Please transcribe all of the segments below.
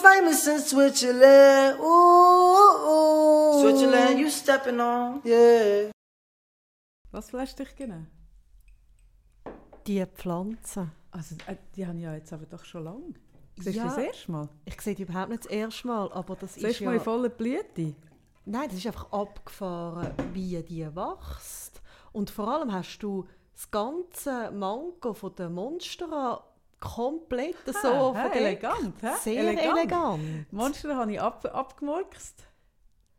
know famous in Switzerland. Ooh, ooh. Switzerland, you stepping on. Yeah. Was lässt dich genau? Die Pflanzen. Also, äh, die haben ja jetzt aber doch schon lange. Siehst Ja. du das erste Mal? Ich sehe die überhaupt nicht das erste Mal, aber das Das ist ja... Mal in voller Blüte? Nein, das ist einfach abgefahren, wie die wächst. Und vor allem hast du das ganze Mango von der Monstera komplett so von hä, der- elegant, hä? Sehr Elegant. elegant. Monster habe ich ab, abgemurkst.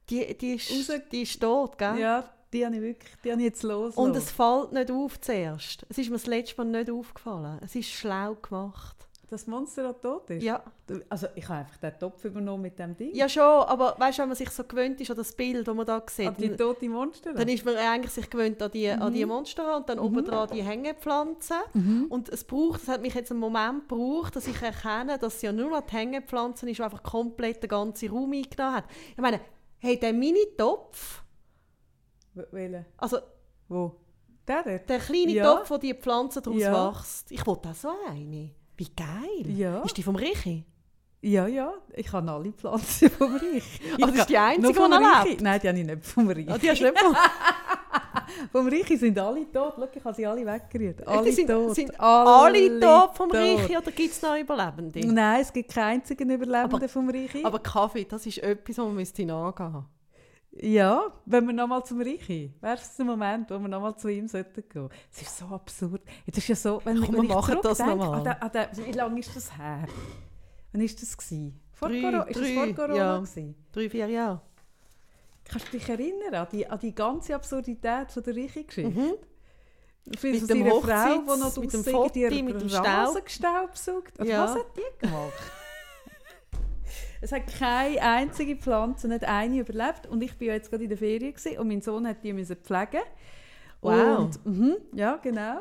Die, die, ist, Raus- die ist tot, gell? Ja, die habe ich wirklich, die habe ich jetzt los. Und es fällt nicht auf zuerst. Es ist mir das letzte Mal nicht aufgefallen. Es ist schlau gemacht. Das Monster auch tot ist? Ja, Also ich habe einfach den Topf übernommen mit dem Ding. ja schon, aber weißt du, wenn man sich so gewöhnt ist an das Bild, das man da sieht, An die dann- tote Monster? Dann ist man eigentlich sich gewöhnt an die, an die Monster und dann oben dran die Hängepflanzen. Und es braucht, es hat mich jetzt einen Moment gebraucht, dass ich erkenne, dass es ja nur noch die Hängepflanzen ist, die einfach komplett den ganzen Raum eingenommen hat. Ich meine, hey, der Mini-Topf, W- Welche? also Wo? Der dort? der kleine Ja. Topf, wo die Pflanze daraus Ja. wächst. Ich wollte auch so eine. Wie geil. Ja. Ist die vom Richi? Ja, ja. Ich habe alle Pflanzen vom Reich. Ah, das ist die einzige, die noch Reichi. lebt? Nein, die habe ich nicht vom Reich. Ah, die hast du nicht vom Vom Reichi sind alle tot. Schau, ich habe sie alle weggerührt. Alle sind, tot. sind alle tot vom tot. Richi oder gibt es noch Überlebende? Nein, es gibt keinen einzigen Überlebenden Aber- vom Reichi. Aber Kaffee, das ist etwas, was man müsste nachgehen Ja, wenn wir nochmal zum Reichi, wäre es der Moment, wo wir nochmal zu ihm sollten gehen. Es ist so absurd. Es ist ja so, wenn, Komm, wir machen das zurückdenke noch mal. an den- an den- Wie lange ist das her? Wann ist das gewesen? Vor Drei, Corona? Ist das vor drei, Corona ja. gewesen? Drei, vier Jahre. Kannst du dich erinnern an die, an die ganze Absurdität von der Reichi-Geschichte? Mhm. Mit dem Hochzeits- Frau, die noch mit dem irgendwie mit dem Rasen Staub. gestaubsaugt. Oder Ja. Was hat die gemacht? Es hat keine einzige Pflanze, nicht eine überlebt. Und ich war ja jetzt gerade in der Ferien gewesen, und mein Sohn hat die müssen pflegen. Wow. Und, mhm, ja, genau.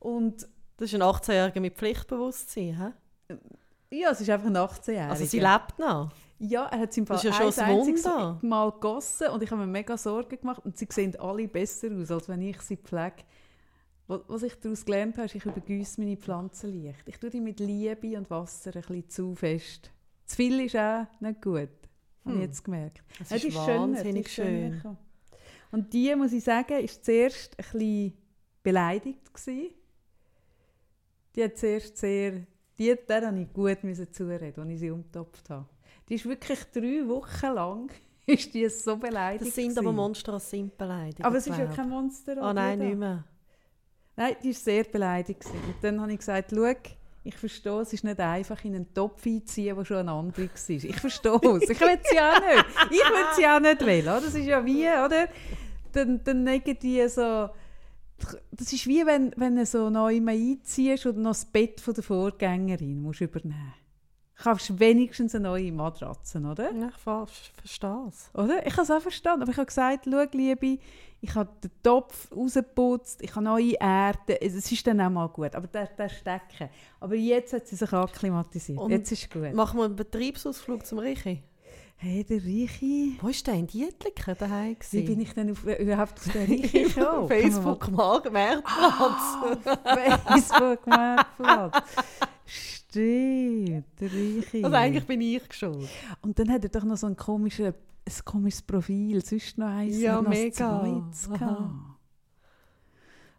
Und Das ist ein 18-Jähriger mit Pflichtbewusstsein. He? ja, es ist einfach ein 18-Jähriger. Also sie lebt noch. Ja, er hat sie im Fall ja schon ein ein einziges. Mal gegossen und ich habe mir mega Sorgen gemacht und sie sehen alle besser aus, als wenn ich sie pflege. Wa- Was ich daraus gelernt habe, ist, ich übergüsse meine Pflanzen leicht. Ich tue die mit Liebe und Wasser ein bisschen zu fest. Zu viel ist auch nicht gut, habe ich Hm. jetzt gemerkt. Das Ja, ist die schöner, wahnsinnig schöner schön. Und die, muss ich sagen, ist zuerst ein bisschen beleidigt gewesen. Die hat zuerst sehr, die, der habe ich gut zureden, als ich sie umgetopft habe. Die ist wirklich drei Wochen lang ist die so beleidigt Das sind gewesen. aber Monster, das sind beleidigt. Aber es ist ja kein Monster. Ah nein, nicht mehr. Nein, die war sehr beleidigt. gewesen. Und dann habe ich gesagt, schau, ich verstehe, es ist nicht einfach, in einen Topf einzuziehen, der schon ein anderer war. Ich verstehe es. Ich will sie auch nicht. Ich will sie auch nicht wählen. oder? Das ist ja wie, oder? Dann, dann legen die so... Das ist wie, wenn, wenn du so neu einziehst und noch das Bett von der Vorgängerin musst übernehmen Kaufst wenigstens eine neue Matratze, oder? Ja, ich ver- verstehe es. Oder? Ich habe es auch verstanden. Aber ich habe gesagt, schau, Liebe, ich habe den Topf rausgeputzt, ich habe neue Erde. Es ist dann auch mal gut. Aber der, der Stecken. Aber jetzt hat sie sich akklimatisiert. Und jetzt ist es gut. Machen wir einen Betriebsausflug zum Richi. Hey, der Reichi. Wo war der in Dietliken daheim? Wie bin ich denn auf, überhaupt auf den Reichi gekommen? Facebook Mark Marktplatz. Facebook Marktplatz. Stimmt, der Reichi. Also eigentlich bin ich schuld. Und dann hat er doch noch so ein, komisches, ein komisches Profil. Sonst noch eins. Ja, noch ein mega. zweites Aha. gehabt.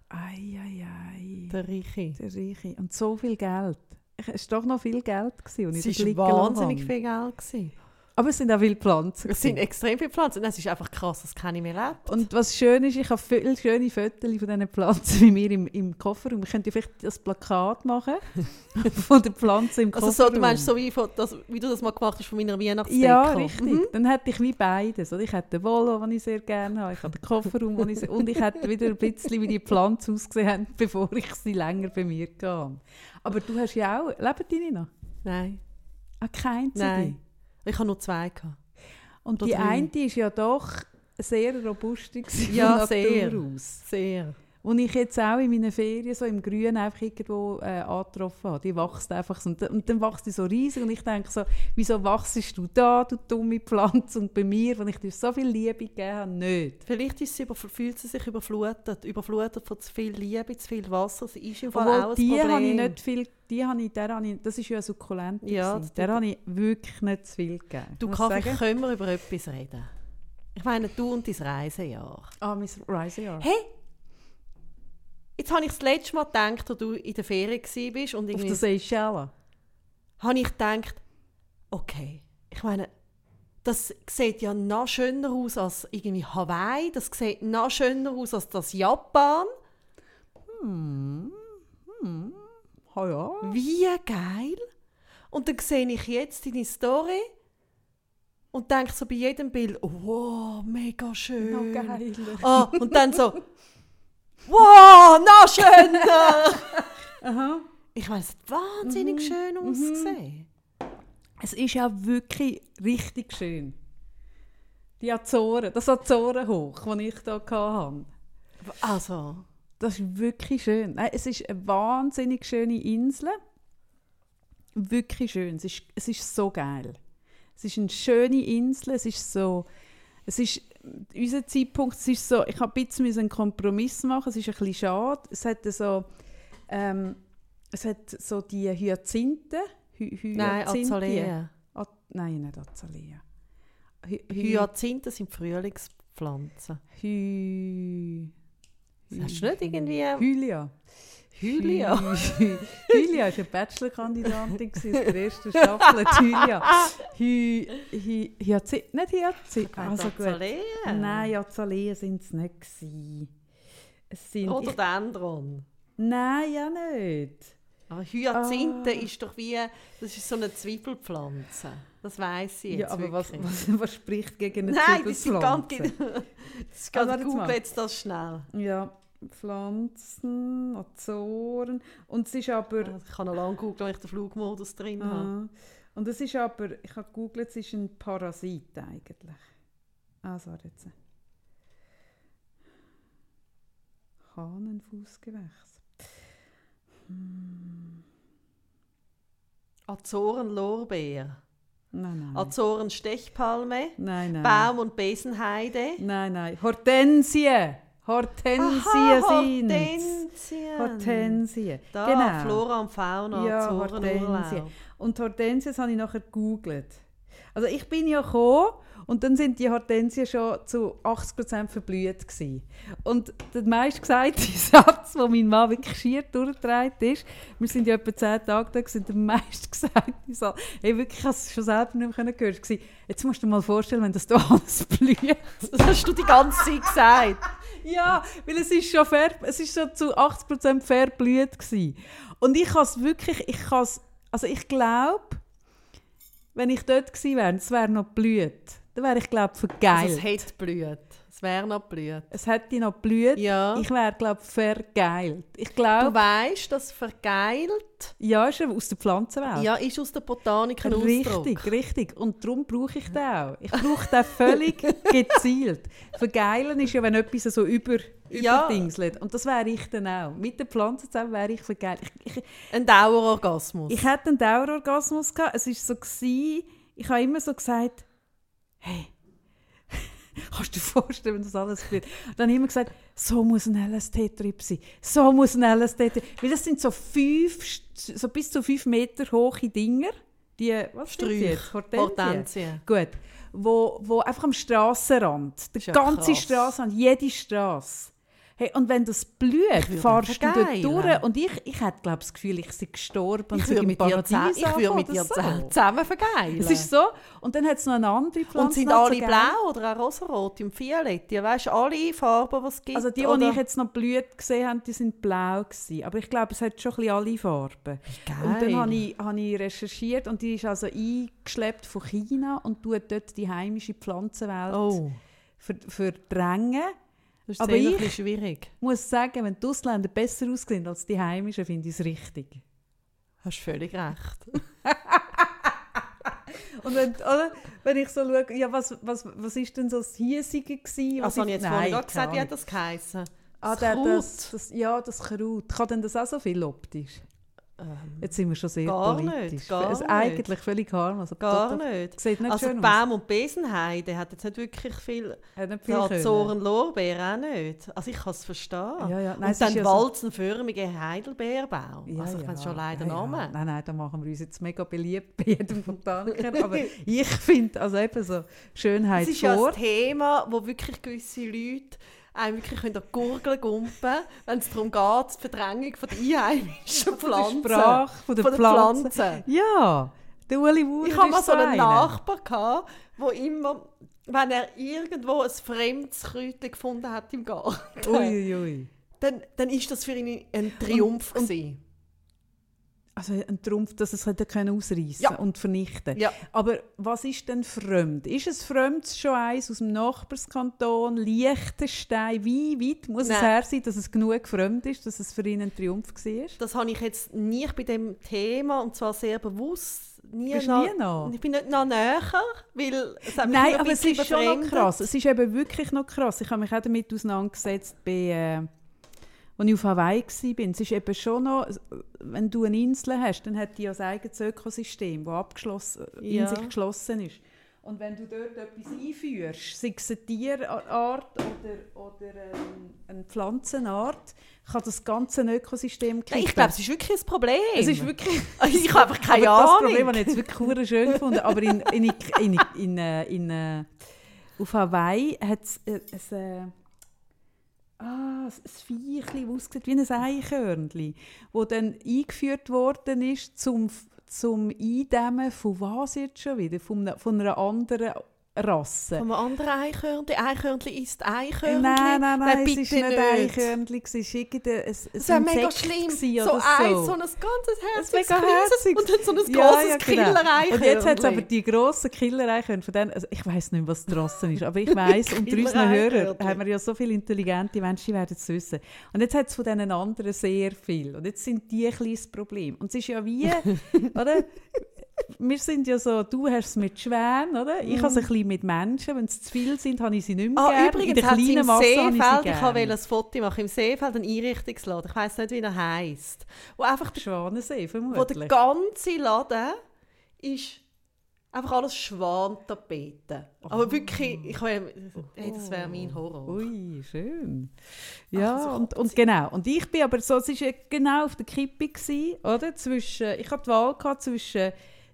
Ei, ei, ei. Der Richi. Der Reiche. Und so viel Geld. Es war doch noch viel Geld. Gewesen, und Es war wahnsinnig viel Geld. Gewesen. Aber es sind auch viele Pflanzen. Es sind extrem viele Pflanzen. Es ist einfach krass, dass keine mehr lebt. und was schön ist, ich habe viele schöne Fotos von diesen Pflanzen bei mir im, im Kofferraum. Ich könnte vielleicht das Plakat machen von den Pflanzen im Also Kofferraum. so, du meinst so wie, von, das, wie du das mal gemacht hast von meiner Weihnachtsdeko? Ja, richtig. Mhm. Dann hätte ich wie beides. Oder? Ich hätte den Volo, den ich sehr gerne habe, ich habe den Kofferraum, den ich sehr, und ich hätte wieder ein bisschen, wie die Pflanzen ausgesehen haben, bevor ich sie länger bei mir hatte. Aber du hast ja auch... Leben nicht noch? Nein. Ah, keine einzige? Nein. Ich habe nur zwei. Gehabt. Und Oder die drei. eine ist ja doch sehr robust Ja, sehr. Aus. Sehr. Und ich jetzt auch in meinen Ferien so im Grün einfach irgendwo äh, angetroffen habe. Die wächst einfach so. Und, dann- und dann wächst die so riesig und ich denke so, wieso wachst du da, du dumme Pflanze? Und bei mir, wenn ich dir so viel Liebe gegeben habe, nicht. Vielleicht ist sie über, fühlt sie sich überflutet, überflutet von zu viel Liebe, zu viel Wasser. Sie ist im Fall auch ein die Problem. habe ich nicht viel, die habe ich, der habe ich, das ist ja sukkulent. Ja, gewesen. das- der habe ich wirklich nicht zu viel gegeben. Du Kaffee, sagen. können wir über etwas reden? Ich meine, du und dein Reisejahr. Ah, mein Reisejahr. Hey, jetzt habe ich das letzte Mal gedacht, als du in der Ferien warst und Auf irgendwie der Seychellen. habe ich gedacht, okay, ich meine, das sieht ja noch schöner aus als irgendwie Hawaii, das sieht noch schöner aus als das Japan. Ah ja. Wie geil! Und dann sehe ich jetzt deine Story und denke so bei jedem Bild, oh, wow, mega schön. Noch geiler. Ah, und dann so, wow, noch schöner! Aha. Ich meine, es hat wahnsinnig schön ausgesehen. Es ist ja wirklich richtig schön. Die Azoren, das Azorenhoch, das ich hier hatte. Also, Das ist wirklich schön. Nein, es ist eine wahnsinnig schöne Insel. Wirklich schön. Es ist, es ist so geil. Es ist eine schöne Insel. Es ist so. Es ist unser Zeitpunkt. Es ist so. Ich habe ein bisschen einen Kompromiss machen. Es ist ein bisschen schade. Es hat so. Ähm, es hat so die Hyazinthen. Hy nein, Hyazinthen. Azalea. A nein, nicht Azalea. Hy Hy Hyazinthen sind Frühlingspflanzen. Hy Hast du nicht irgendwie... Hylia. Hylia? Hy- Hylia war eine Bachelorkandidatin der ersten Staffel. die Hylia. Hy, Hy, Hyazinth, nicht Hyazinth. Also gut. Azalea? Nein, Azaleen sind es nicht. Gewesen. Es sind, Oder ich, Dendron? nein, ja nicht. Aber Hyazinthe Ah. ist doch wie... Das ist so eine Zwiebelpflanze. Das weiss ich jetzt Ja, aber was, was, was spricht gegen eine Nein, das sind ganz... Zwiebelpflanze? Das ist Also, ganz warte jetzt Google mal. jetzt das schnell. Ja, Pflanzen, Azoren. Und es ist aber... Also Ich kann noch lange googeln, wenn ich den Flugmodus drin habe. Ah. Und es ist aber, ich habe gegoogelt, es ist ein Parasit eigentlich. Also jetzt. Hahnenfußgewächs. Azoren-Lorbeer. Nein, nein. Azoren-Stechpalme. nein, nein. Baum- und Besenheide. Nein, nein. Hortensie. Hortensie Aha, sind Hortensien. Hortensie. Da, genau. Flora und Fauna, Ja, Hortensie. Azorenurlaub. Und Hortensien habe ich nachher gegoogelt. Also ich bin ja gekommen und dann sind die Hortensien schon zu 80% verblüht gewesen. Und der meistgesagte Satz, den mein Mann wirklich schier durchgetragen ist, wir sind ja etwa 10 Tage da, gewesen, der meistgesagte Satz, hey, wirklich, ich habe es schon selber nicht mehr gehört, jetzt musst du dir mal vorstellen, wenn das da alles blüht. Das hast du die ganze Zeit gesagt. Ja, weil es ist schon fair, es ist schon zu 80% verblüht gewesen. Und ich kann es wirklich, ich kann also ich glaube, wenn ich dort gewesen wäre, es wäre noch blüht, dann wäre ich glaube vergeilt. Also es hätte blüht. Es wäre noch blüht. es hätte noch blüht. Ja. Ich wäre glaube vergeilt. Ich Du glaube, weißt, dass vergeilt ja, ist ja aus der Pflanzenwelt. ja, ist aus der Botanik ein Ausdruck. Richtig, richtig. Und darum brauche ich den auch. Ich brauche den völlig gezielt. Vergeilen ist ja, wenn etwas so über, Ja. überdingselt. Und das wäre ich dann auch. Mit den Pflanzen zusammen wäre ich vergeilt. Ich, ich, Ein Dauerorgasmus. ich hatte einen Dauerorgasmus. Gehabt. Es war so, gewesen, ich habe immer so gesagt, hey, kannst du dir vorstellen, wenn das alles blüht? Dann habe ich immer gesagt, so muss ein LST-Trip sein. So muss ein LST-Trip Weil das sind so fünf, so bis zu fünf Meter hohe Dinger. Die, was sind die Sträuch. jetzt? Hortensien? Hortensien. Gut. Wo, wo einfach am Strassenrand, der ja ganze. Strassenrand, jede Straße. Hey, und wenn das blüht, fahrst du dort durch. Und ich, ich hätte, glaube das Gefühl, ich sei gestorben. und Ich würde mit dir zusammen, ich würde mit dir zusammen, so. zusammen vergeilen. Es ist so. Und dann hat es noch eine andere Pflanze. Und sind alle so geil. blau oder auch rosarot und violett? Ja, weißt du, alle Farben, die es gibt? Also die, die oder? ich jetzt noch blüht gesehen habe, die sind blau gewesen. Aber ich glaube, es hat schon ein alle Farben. Und dann habe ich, habe ich recherchiert und die ist also eingeschleppt von China und tut dort die heimische Pflanzenwelt Oh, ver verdrängen. Das ist Aber ein ich- schwierig. Ich muss sagen, wenn die Ausländer besser aussehen als die heimischen, finde ich es richtig. Hast völlig recht. Und wenn, oder, wenn ich so schaue, ja, was, was, was ist denn so das Hiesige gewesen? Was Also, ich jetzt vorhin Nein, gerade gesagt, wie hat das geheißen? Ah, Das der, Kraut. das, das, ja, das Kraut. Kann denn das auch so viel optisch? Jetzt sind wir schon sehr Ähm, gar politisch. nicht, gar nicht. eigentlich völlig harmlos. Gar nicht. Sieht nicht also. Baum und Besenheide hat jetzt nicht wirklich viel. Hat nicht viel. Azoren Lorbeer auch nicht. Also ich kann es verstehen. Ja, ja. Nein, und dann ja walzenförmige Heidelbeerbaum. Ja, also ich ja, schon leider ja, ja. Namen. Nein, nein, da machen wir uns jetzt mega beliebt bei jedem Botaniker. aber ich finde, also eben so Schönheit Es ist ja vor. ein Thema, wo wirklich gewisse Leute einem wirklich können an die Gurgel gumpen wenn es darum geht, die Verdrängung von der einheimischen Von der Pflanzen. Sprache, von der Von der Pflanze. Pflanzen. Ja, der Uli Wunder Ich hatte mal so einen. Nachbar, gehabt, wo immer, wenn er irgendwo ein fremdes Kräutchen gefunden hat im Garten, Ui, ui. dann, dann ist das für ihn ein Triumph. Und- und-. Also ein Trumpf, dass es hätte können ausreißen Ja. und vernichten. Ja. Aber was ist denn fremd? Ist es fremd schon eins aus dem Nachbarskanton, Liechtenstein? Wie weit muss es Nein. her sein, dass es genug fremd ist, dass es für ihn ein Triumph war? Das habe ich jetzt nicht bei dem Thema und zwar sehr bewusst. Nie Bist noch, nie noch? Ich bin nicht noch näher, weil es hat Nein, aber es ist schon noch befremdet. krass. Es ist eben wirklich noch krass. Ich habe mich auch damit auseinandergesetzt, bei, äh, als ich auf Hawaii war. Es ist eben schon noch, wenn du eine Insel hast, dann hat die ja ein eigenes Ökosystem, das abgeschlossen, Ja. in sich geschlossen ist. Und wenn du dort etwas einführst, sei es eine Tierart oder, oder ähm, eine Pflanzenart, kann das ganze Ökosystem kippen. ich glaube, es ist wirklich ein Problem. es ist wirklich... ich habe einfach keine aber das Ahnung. Problem habe ich jetzt wirklich schön gefunden. Aber in, in, in, in, in, äh, in, äh, auf Hawaii hat es äh, äh, ah, ein Viechchen, das aussieht wie ein Eichhörnchen, das dann eingeführt worden ist zum, zum Eindämmen von was jetzt schon wieder? Von von einer anderen Rasse. Einem anderen Eichhörnchen. Eichhörnchen ist Eichhörnchen. Nein, nein, nein, es bitte ist nicht Eichhörnchen, es war irgendein ein, ein Das wäre mega schlimm. So ein, so. ein ganzes herziges, mega herziges. und dann so ein Ja, grosses ja, genau. Killer-Eichhörnchen. Und jetzt hat es aber die grossen Killer-Eichhörnchen. Von denen, also ich weiß nicht, was draussen ist, aber ich weiß, unter unseren Hörern haben wir ja so viele intelligente Menschen, die werden es wissen. Und jetzt hat es von diesen anderen sehr viel. Und jetzt sind die ein kleines Problem. Und es ist ja wie, oder? Wir sind ja so, du hast es mit Schwänen, oder? Ich habe es ein bisschen mit Menschen. Wenn es zu viel sind, habe ich sie nicht mehr Ah. In übrigens der kleinen im Masse habe ich Seefeld, ich gern. wollte ein Foto machen, im Seefeld einen Einrichtungsladen, ich weiss nicht, wie er heisst, wo einfach der, Schwanensee, wo der vermutlich. ganze Laden ist einfach alles Schwantapeten. Aber wirklich, ich wär, hey, das wäre mein Horror. Ui, schön. Ja, so und, und genau. Und ich bin aber so, es war genau auf der Kippe, gewesen, oder? Zwischen, ich hatte die Wahl gehabt zwischen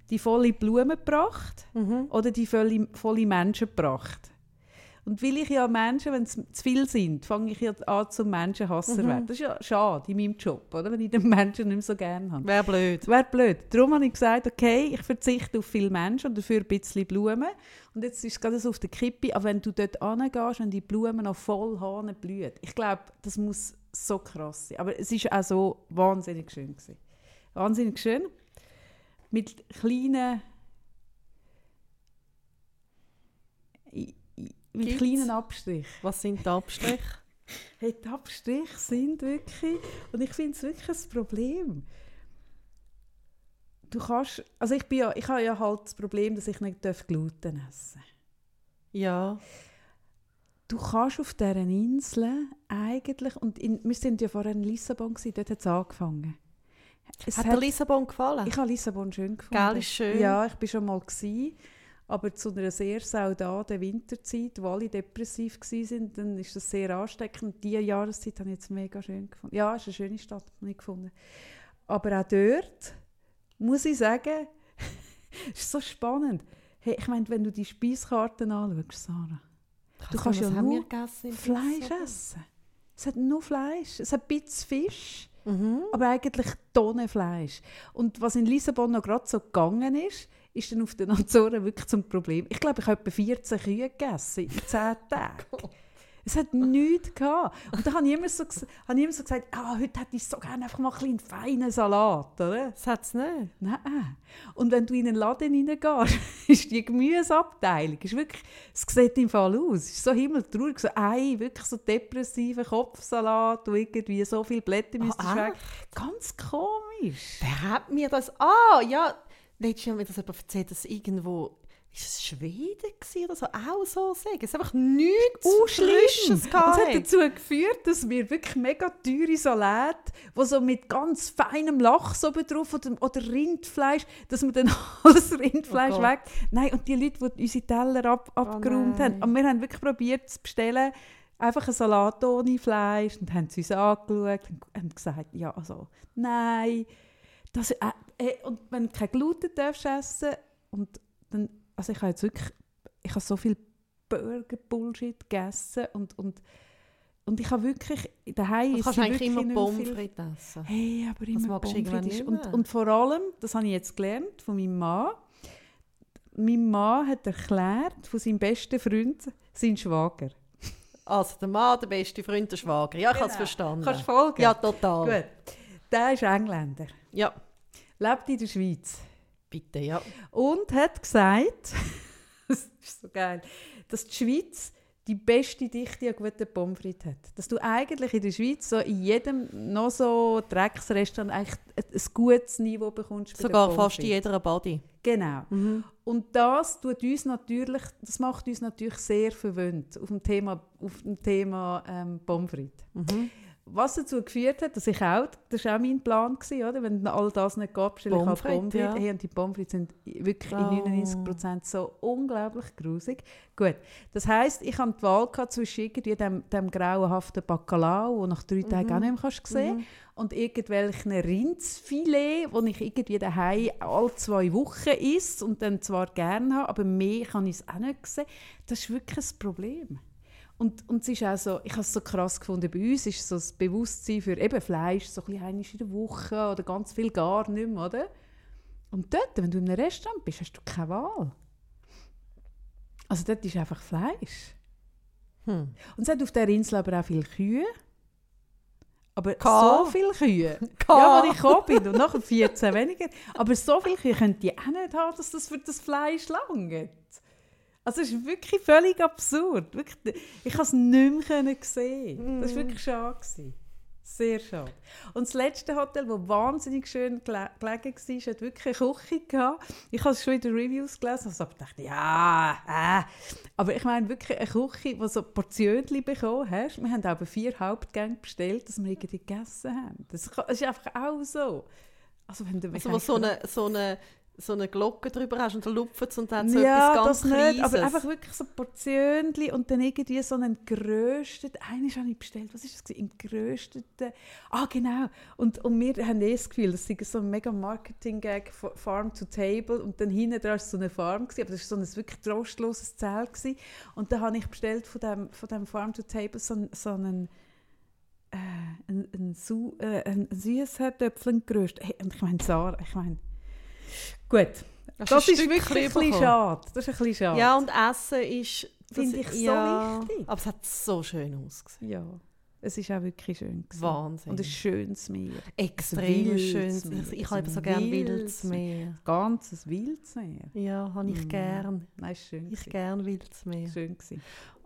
die volle Blumenpracht Mhm. oder die volle, volle Menschenpracht. Und weil ich ja Menschen, wenn es zu viel sind, fange ich ja an zum Menschenhasser Mhm. werden. Das ist ja schade in meinem Job, oder? wenn ich den Menschen nicht mehr so gerne habe. Wäre blöd. Wäre blöd. Darum habe ich gesagt, okay, ich verzichte auf viele Menschen und dafür ein bisschen Blumen. Und jetzt ist es gerade so auf der Kippe, aber wenn du dort hingehst und die Blumen noch voll Hahn blühen, ich glaube, das muss so krass sein. Aber es war auch so wahnsinnig schön. Gewesen. Wahnsinnig schön. Mit kleinen... Mit Gibt's? kleinen Abstrichen. Was sind die Abstriche? Hey, die Abstriche sind wirklich, und ich finde es wirklich ein Problem. Du kannst, also ich, bin ja, ich habe ja halt das Problem, dass ich nicht Gluten essen darf. Ja. Du kannst auf dieser Insel eigentlich, und in, wir sind ja vorher in Lissabon, gewesen, dort hat es angefangen. Es Hat dir Lissabon gefallen? ich habe Lissabon schön gefunden. Gell, ist schön. Ja, ich war schon mal. Gewesen, aber zu einer sehr saudaden Winterzeit, wo alle depressiv waren, dann ist das sehr ansteckend. Diese Jahreszeit habe ich jetzt mega schön gefunden. Ja, es ist eine schöne Stadt, habe ich gefunden. Aber auch dort muss ich sagen, es ist so spannend. Hey, ich meine, wenn du die Speiskarten anschaust, Sarah, du kannst ja nur Fleisch essen. Es hat nur Fleisch. Es hat ein bisschen Fisch, Mhm. aber eigentlich Tonnen Fleisch. Und was in Lissabon noch gerade so gegangen ist, ist dann auf den Azoren wirklich zum Problem. Ich glaube, ich habe etwa 14 Kühe gegessen in 10 Tagen. Es hat nichts gehabt. Und dann habe ich immer so, habe ich immer so gesagt, ah, heute hätte ich so gerne einfach mal ein bisschen feinen Salat, oder? Das hat es nicht. Nein. Und wenn du in einen Laden reingehst, ist die Gemüseabteilung, ist wirklich, es sieht im Fall aus, es ist so himmeltraurig, so ein wirklich so depressiver Kopfsalat, wo irgendwie so viele Blätter müsstest Ah, weg. Ganz komisch. Wer hat mir das... Ah, ja, letztes Jahr mir das jemand erzählt, dass irgendwo, ist es Schweden oder so, auch so sagen. Es ist einfach nichts Oh. Frisches Und das hat dazu geführt, dass wir wirklich mega teure Salate, wo so mit ganz feinem Lachs oben drauf oder, oder Rindfleisch, dass wir dann alles Rindfleisch Oh weg... Nein, und die Leute, die unsere Teller ab, abgeräumt haben, nein. und wir haben wirklich probiert zu bestellen, einfach einen Salat ohne Fleisch und haben sie uns angeschaut und haben gesagt, ja, also, nein, das, äh, äh, und wenn du kein Gluten darfst essen und dann, also ich habe jetzt wirklich, ich habe so viel Burger-Bullshit gegessen und, und, und ich habe wirklich, daheim ist kannst eigentlich immer Pommes frites essen. Hey, aber immer magst du Pommes frites. Und, und vor allem, das habe ich jetzt gelernt von meinem Mann, mein Mann hat erklärt von seinem besten Freund, sein Schwager. Also der Mann, der beste Freund, der Schwager. Ja, ich habe es Genau. verstanden. Kannst du folgen? Ja, total. Gut. Der ist Engländer, Ja, lebt in der Schweiz bitte, ja. und hat gesagt, das ist so geil, dass die Schweiz die beste Dichte an guten Pommes frites hat. Dass du eigentlich in der Schweiz so in jedem noch so Drecksrestaurant eigentlich ein, gutes Niveau bekommst. Sogar fast in jeder Body. Genau. Mhm. Und das tut uns natürlich, das macht uns natürlich sehr verwöhnt auf dem Thema, auf dem Thema ähm, Pommes frites. Mhm. Was dazu geführt hat, dass ich auch, das war auch mein Plan, gewesen, oder? wenn all das nicht gab, bestelle ich Pommes auch Pommes frites, frites. ja. Hey, und die Pommes sind wirklich Oh. in 99% so unglaublich grusig. Gut, das heisst, ich hatte die Wahl gehabt zwischen irgendwie dem, dem grauenhaften Bacalao, den nach drei Tagen auch nicht mehr kannst sehen Mhm. und irgendwelchen Rindsfilet, das ich irgendwie daheim alle zwei Wochen esse und dann zwar gerne habe, aber mehr kann ich es auch nicht sehen. Das ist wirklich ein Problem. Und, und es ist auch so, ich habe es so krass gefunden, bei uns ist so das Bewusstsein für eben Fleisch so ein bisschen in der Woche oder ganz viel gar nicht mehr, oder? Und dort, wenn du in einem Restaurant bist, hast du keine Wahl. Also dort ist einfach Fleisch. Hm. Und es hat auf der Insel aber auch viele Kühe. Aber Ka. so viele Kühe. Ka. Ja, als ich gekommen bin und nachher 14 weniger. Aber so viele Kühe können die auch nicht haben, dass das für das Fleisch langt. Also es ist wirklich völlig absurd. Wirklich, ich konnte es nicht mehr sehen. Das war wirklich schade. gewesen. Sehr schade. Und das letzte Hotel, das wahnsinnig schön gele gelegen war, hat wirklich eine Küche gehabt. Ich habe es schon in den Reviews gelesen und habe gedacht, ja, äh. Aber ich meine wirklich eine Küche, die so Portionen bekommen hast. Wir haben aber vier Hauptgänge bestellt, dass wir irgendwie gegessen haben. Das ist einfach auch so. Also wenn du Also so eine, so, eine, so eine Glocke drüber hast und dann lupft es und dann so ja, etwas das ganz nicht, aber Kleines. einfach wirklich so Portionen und dann irgendwie so einen gerösteten, eines habe ich bestellt, was ist das? Im gerösteten, ah genau, und, und wir haben eh das Gefühl, das ist so ein mega Marketing-Gag, Fa- Farm to Table und dann hinten dran war so eine Farm, gewesen, aber das war so ein wirklich trostloses Zelt gewesen. und dann habe ich bestellt von dem, von dem Farm to Table so, einen- so einen äh, ein, ein, Su äh, ein Süßherdöpfel geröstet. Hey, und ich meine, Sarah, ich meine, gut, das ein ist Stückchen wirklich ein bisschen schade. Das ist ein bisschen schade. Ja, und Essen ist... das- Finde ich so ja, wichtig. Aber es hat so schön ausgesehen. Ja, es ist auch wirklich schön. gewesen. Wahnsinn. Und ein schönes Meer. Extrem wildes schön. Meer. Ich habe so gerne wildes Meer. Ganzes wildes Meer. Ja, habe ich Mm. gern. Nein, ist schön. Ich gern wildes Meer. Schön gewesen.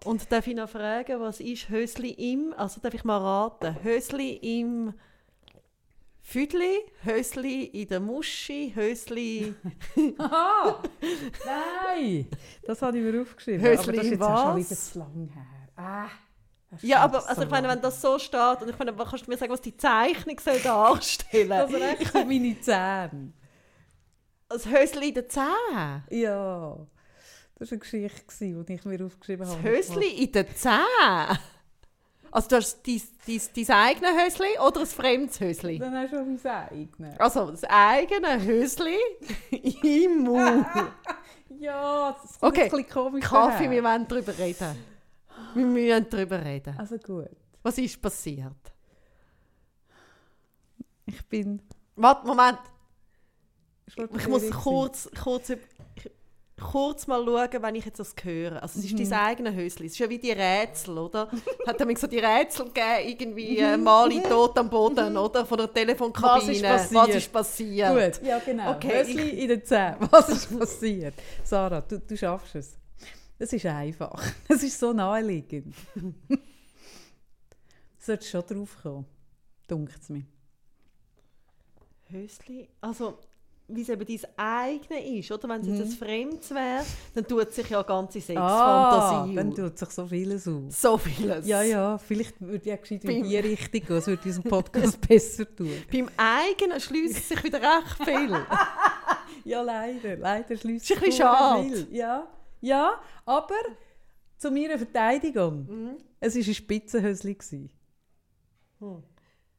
Und darf ich noch fragen, was ist Hösli im, also darf ich mal raten, Hösli im Füdli, Hösli in der Muschi, Hösli... Aha! Nein! Das habe ich mir aufgeschrieben. Hösli aber das ist jetzt auch schon was? wieder zu lang her. Ah, das Ja, aber so also ich meine, wenn das so steht, und ich meine, kannst du mir sagen, was die Zeichnung soll darstellen Das soll? recht sind meine Zähne. Das Hösli in den Zähnen? Ja. Das war eine Geschichte, die ich mir aufgeschrieben Das habe. Hösli in den Zähnen? Also du hast dein, dein, dein eigenes Hösli oder ein fremdes Hösli? Dann hast du schon mein eigenes. Also das eigene Hösli im Mund. Ja, das kommt Okay, ein bisschen komisch Kaffee, daher. wir wollen darüber reden. Wir müssen darüber reden. Also gut. Was ist passiert? Ich bin... Warte, Moment. Ich muss kurz, kurz, ich- kurz mal schauen, wenn ich jetzt das höre. Also es ist Mhm. dein eigenes Hösli. Es ist ja wie die Rätsel, oder? Hat mir so die Rätsel gegeben, irgendwie äh, Mhm. Mali tot am Boden, oder? Von der Telefonkabine. Was ist passiert? Was ist passiert? Gut, ja genau. Okay, Hösli in den Zähnen. Was ist passiert? Sarah, du, du schaffst es. Es ist einfach. Es ist so naheliegend. du solltest schon drauf kommen, dunkt es mir. Hösli? Also, wie es eben dein eigene ist, oder? Wenn es Mhm. jetzt ein Fremdes wäre, dann tut sich ja ganze Ah, Sexfantasie dann auf. tut sich so vieles auf. So vieles. Ja, ja, vielleicht würde ich auch gescheit in die Richtung gehen, es würde unseren Podcast besser tun. Beim eigenen schließt sich wieder recht viel. Ja, leider, leider schließt sich vorher schade. viel. Ja, ja, aber zu meiner Verteidigung, Mhm. es war ein Spitzenhösli. Hm.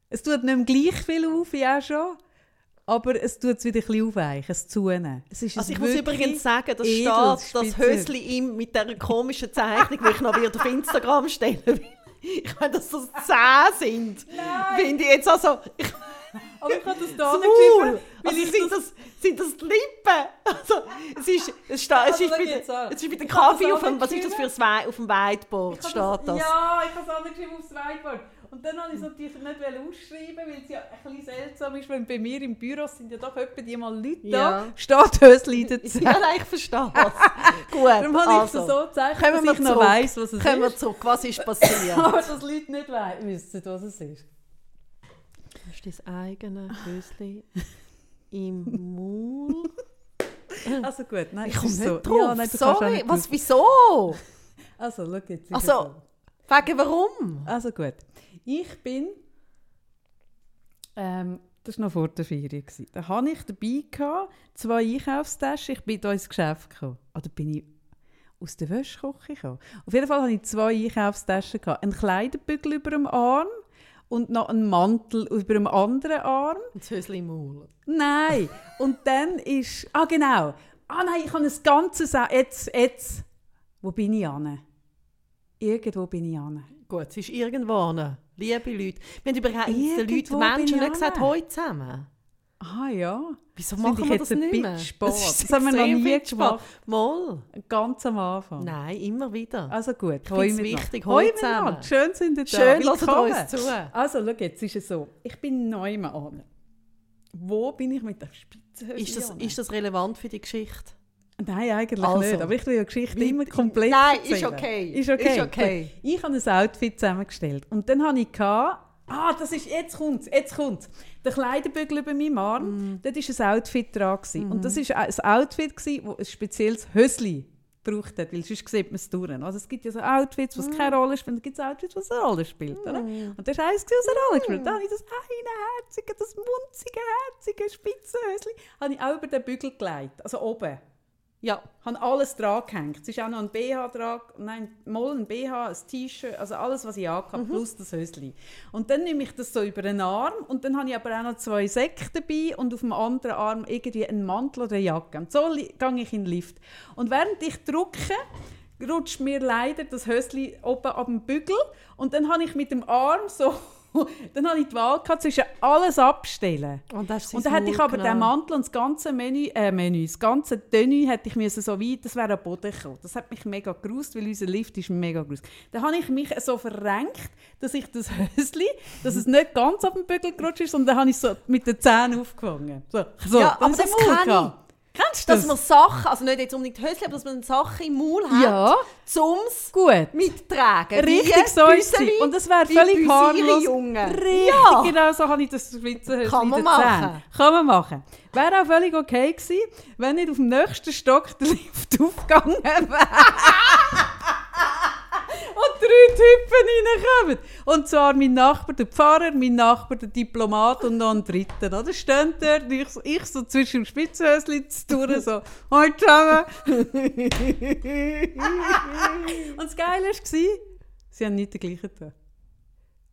Es tut nicht mehr gleich viel auf wie auch schon, aber es tut es wieder ein bisschen aufweichen, es zunehmen. Es ist Also ich muss übrigens sagen, das steht, das. Hösli ihm mit dieser komischen Zeichnung, die ich noch wieder auf Instagram stellen will. Ich meine, dass das 10 sind. Finde ich jetzt also... Ich, Aber ich habe das da weil Also sind, das, sind das die Lippen? Also, es ist, es steht, es Also, ist, an. es ist Ich habe Kaffee auf dem, was ist das für ein auf dem Whiteboard, steht das? Ja, ich habe es angeschrieben aufs Whiteboard. Und dann wollte ich es natürlich nicht ausschreiben, weil es ja ein bisschen seltsam ist, wenn bei mir im Büro sind ja doch etwa die mal Leute Ja. da, steht Hösli dazu. Ja, nein, ich verstehe es. Gut, Darum habe ich es also, so gezeigt, dass wir ich noch weiss, was es kommen wir ist. zurück. Was ist passiert? Aber dass Leute nicht wei- wissen, was es ist. Hast du dein eigenes Hösli im Maul? Also gut, nein, Ich komme nicht so. drauf. Ja, nein, Sorry, nicht was, wieso? Also, schau jetzt. Also, so. wegen warum? Also gut. Ich bin. Ähm, das war noch vor der Ferien. gewesen. Da hatte ich dabei gehabt, zwei Einkaufstaschen. Ich bin hier ins Geschäft gekommen. Oder bin ich aus der Wäschküche gekommen? Auf jeden Fall hatte ich zwei Einkaufstaschen. Gehabt. Einen Kleiderbügel über dem Arm und noch einen Mantel über dem anderen Arm. Das Hösli im Maul. Nein. Und dann ist. Ah, genau. Ah, nein, ich habe ein ganzes. Jetzt, jetzt. Wo bin ich an? Irgendwo bin ich an. Gut, es ist irgendwo. hin. Liebe Leute. Wir haben übrigens den Leuten, Menschen ich nicht gesagt, heute zusammen. Ah ja. Wieso Das machen wir jetzt das nicht mehr? spät. ist Das haben wir noch nie gemacht. Mal. Ganz am Anfang. Nein, immer wieder. Also gut, Ich miteinander. wichtig, miteinander. zusammen. Schön sind ihr da. Schön, Willkommen. uns zu. Also schau, jetzt ist es so. Ich bin neu an. Wo bin ich mit der Spitze? Ist das, ist das relevant für die Geschichte? Nein, eigentlich Also. nicht. Aber ich will ja die Geschichte immer komplett Nein, ist erzählen. okay. Ist okay. Ist okay. Ich habe ein Outfit zusammengestellt. Und dann habe ich gehabt, Ah, das ist, jetzt kommt's, jetzt kommt's. Der Kleiderbügel über meinem Arm, Mm. dort war ein Outfit dran. Gewesen. Und Mhm. das war ein Outfit, gewesen, das ein spezielles Hösli gebraucht hat, weil sonst sieht man es durch. Also es gibt ja so Outfits, Mm. was keine Rolle spielen, dann gibt es Outfits, was eine Rolle spielt. Oder? Und das war gewesen, was eine Rolle gespielt. Dann habe ich das eine herzige, das munzige, herzige Spitzenhösli habe ich auch über den Bügel gelegt, also oben. Ja. habe alles dran gehängt. Es ist auch noch ein BH dran, nein, mal ein BH, ein T-Shirt, also alles, was ich angehabt plus das Hösli. Und dann nehme ich das so über den Arm und dann habe ich aber auch noch zwei Säcke dabei und auf dem anderen Arm irgendwie einen Mantel oder eine Jacke. Und so gehe ich in den Lift. Und während ich drücke, rutscht mir leider das Hösli oben ab dem Bügel und dann habe ich mit dem Arm so dann habe ich die Wahl gehabt, zwischen alles abstellen. Und, hast Und dann hätte ich aber den Mantel und das ganze Menü, äh, Menü, das ganze Tenue hätte ich müssen so weit, das wäre am Boden gekommen. Das hat mich mega gerust, weil unser Lift ist mega gerust. Dann habe ich mich so verrenkt, dass ich das Hösli, dass es nicht ganz auf den Bügel gerutscht ist, sondern dann habe ich es so mit den Zähnen aufgefangen. So, so Ja, aber das kann gehabt. Kennst du Dass das? man Sachen, also nicht jetzt unbedingt Hösli, aber dass man Sachen im Maul hat, Ja. zum Gut. mittragen. Richtig so ist es. Und das wäre völlig harmlos. Jungen. Richtig, Ja. genau so habe ich das Schweizerhöschen Kann man machen. Kann man machen. Wäre auch völlig okay gewesen, wenn nicht auf dem nächsten Stock der Lift aufgegangen wäre. Und drei Typen reinkommen. Und zwar mein Nachbar, der Pfarrer, mein Nachbar, der Diplomat und noch ein Dritter. Oder? Stehen dort, ich, so- ich so zwischen dem Spitzenhöschen durch, so, «Hoi zusammen!» Und das Geile war, sie haben nicht den gleichen getan.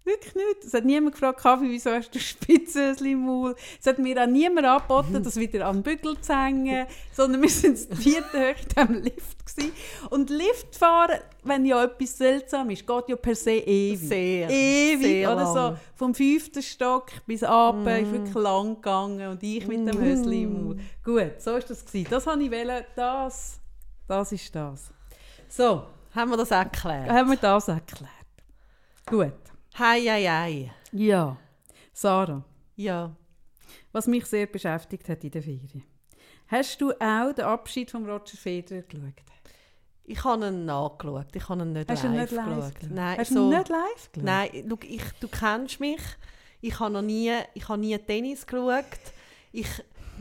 Wirklich nicht. Es hat niemand gefragt, Kaffee, wieso hast du Spitzenhöschen im Maul? Es hat mir auch niemand angeboten, das wieder an den Bügel zu hängen, sondern wir waren vierten Höhe in diesem Lift. Gewesen. Und Liftfahren, wenn ja etwas seltsam ist, geht ja per se ewig. Sehr, Ewig, sehr oder so. Vom fünften Stock bis runter, Mm. ist wirklich lang gegangen und ich mit dem Hösli im Maul. Gut, so war das. Gewesen. Das wollte ich, wollen. das, das ist das. So, Haben wir das erklärt? haben wir das erklärt. Gut. Hei, hei, hei. Ja, Sarah, Ja. was mich sehr beschäftigt hat in der Ferien. Hast du auch den Abschied von Roger Federer geschaut? Ich habe ihn nachgeschaut. Ich habe ihn nicht Hast du ihn live nicht live geschaut. geschaut? Nein, Hast du so, ihn nicht live geschaut? Nein, schau, ich, du kennst mich. Ich habe noch nie, ich habe nie Tennis geschaut. Ich,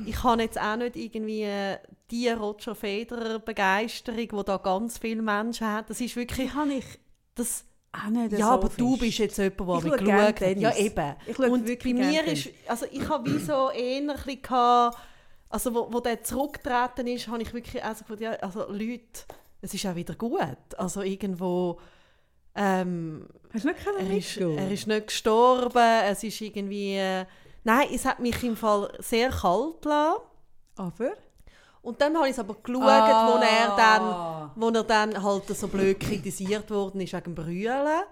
ich habe jetzt auch nicht irgendwie äh, die Roger Federer Begeisterung, die da ganz viele Menschen haben. Das ist wirklich, habe ich das, nicht ja, so aber du fest. bist jetzt jemand, der geschaut hat. Ja, eben. Ich Und bei mir ist, also ich habe wie so eher ein bisschen gehabt, also wo, wo der zurückgetreten ist, habe ich wirklich also gedacht, ja, also Leute, es ist auch wieder gut. Also irgendwo, ähm, Hast du nicht er, ist, er ist nicht gestorben, es ist irgendwie, äh, nein, es hat mich im Fall sehr kalt gelassen. Aber? Und dann habe ich es aber geschaut, Ah. wo, er dann, wo er dann halt so blöd kritisiert worden ist wegen dem Brüllen.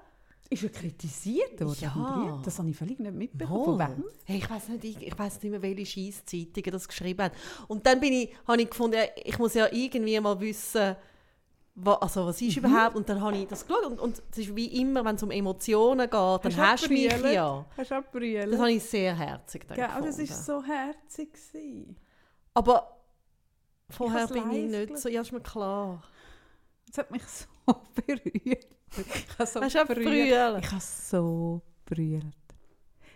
Ist er kritisiert worden? Ja. Das habe ich völlig nicht mitbekommen. Von wem? Hey, ich weiß nicht, ich, ich weiß nicht mehr, welche Scheisszeitungen das geschrieben haben. Und dann bin ich, habe ich gefunden, ich muss ja irgendwie mal wissen, wa, also was Mhm. ist überhaupt. Und dann habe ich das geschaut. Und, und es ist wie immer, wenn es um Emotionen geht, dann hast, du mich ja. Hast du abbrüllt? Das habe ich sehr herzig dann Ja, das war so herzig. gewesen. Aber vorher es bin ich nicht so, ja, ist mir klar. Das hat mich so berührt. Ich habe so brüllen? Ich habe so brüllt.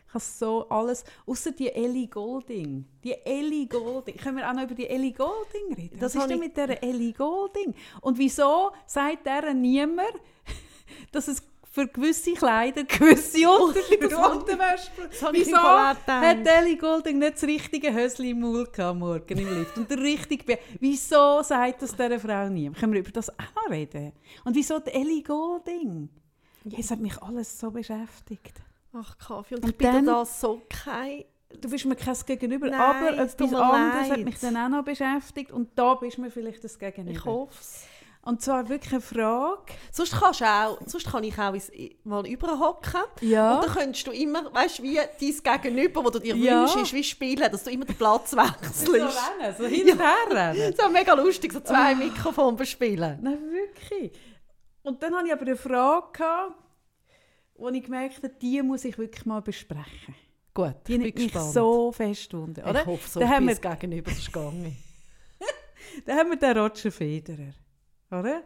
Ich habe so alles, außer die Ellie Golding. Die Ellie Golding. Können wir auch noch über die Ellie Golding reden? Das Was ist denn mit dieser Ellie Golding? Und wieso sagt der niemand, dass es für gewisse Kleider gewisse Unterwäsche Wieso hat Ellie Golding nicht das richtige Hösli im Maul gehabt Morgen im Lift? Und der richtige Be Wieso sagt das dieser Frau nie? Können wir über das auch reden? Und wieso die Ellie Golding? Es hat mich alles so beschäftigt. Ach, Kaffee. Und, Und ich bin da so kein... Du bist mir kein Gegenüber, Nein, aber etwas anderes leid. hat mich dann auch noch beschäftigt und da bist mir vielleicht das Gegenüber. Ich hoffe es. Und zwar wirklich eine Frage. Sonst, kannst auch, sonst kann ich auch mal überhocken. Ja. Und dann könntest du immer, weißt du, wie dein Gegenüber, wo du dir Ja. wünschst, wie spielen, dass du immer den Platz So wechselst. rennen, so hin und her rennen. So mega lustig, so zwei Mikrofone bespielen. Nein, wirklich. Und dann hatte ich aber eine Frage, gehabt, wo ich gemerkt habe, die muss ich wirklich mal besprechen. Gut, Die ich bin mich gespannt. so fest wunder, oder? Ich hoffe, so da, haben wir, gegenüber ist gegangen. da haben wir den Roger Federer, oder?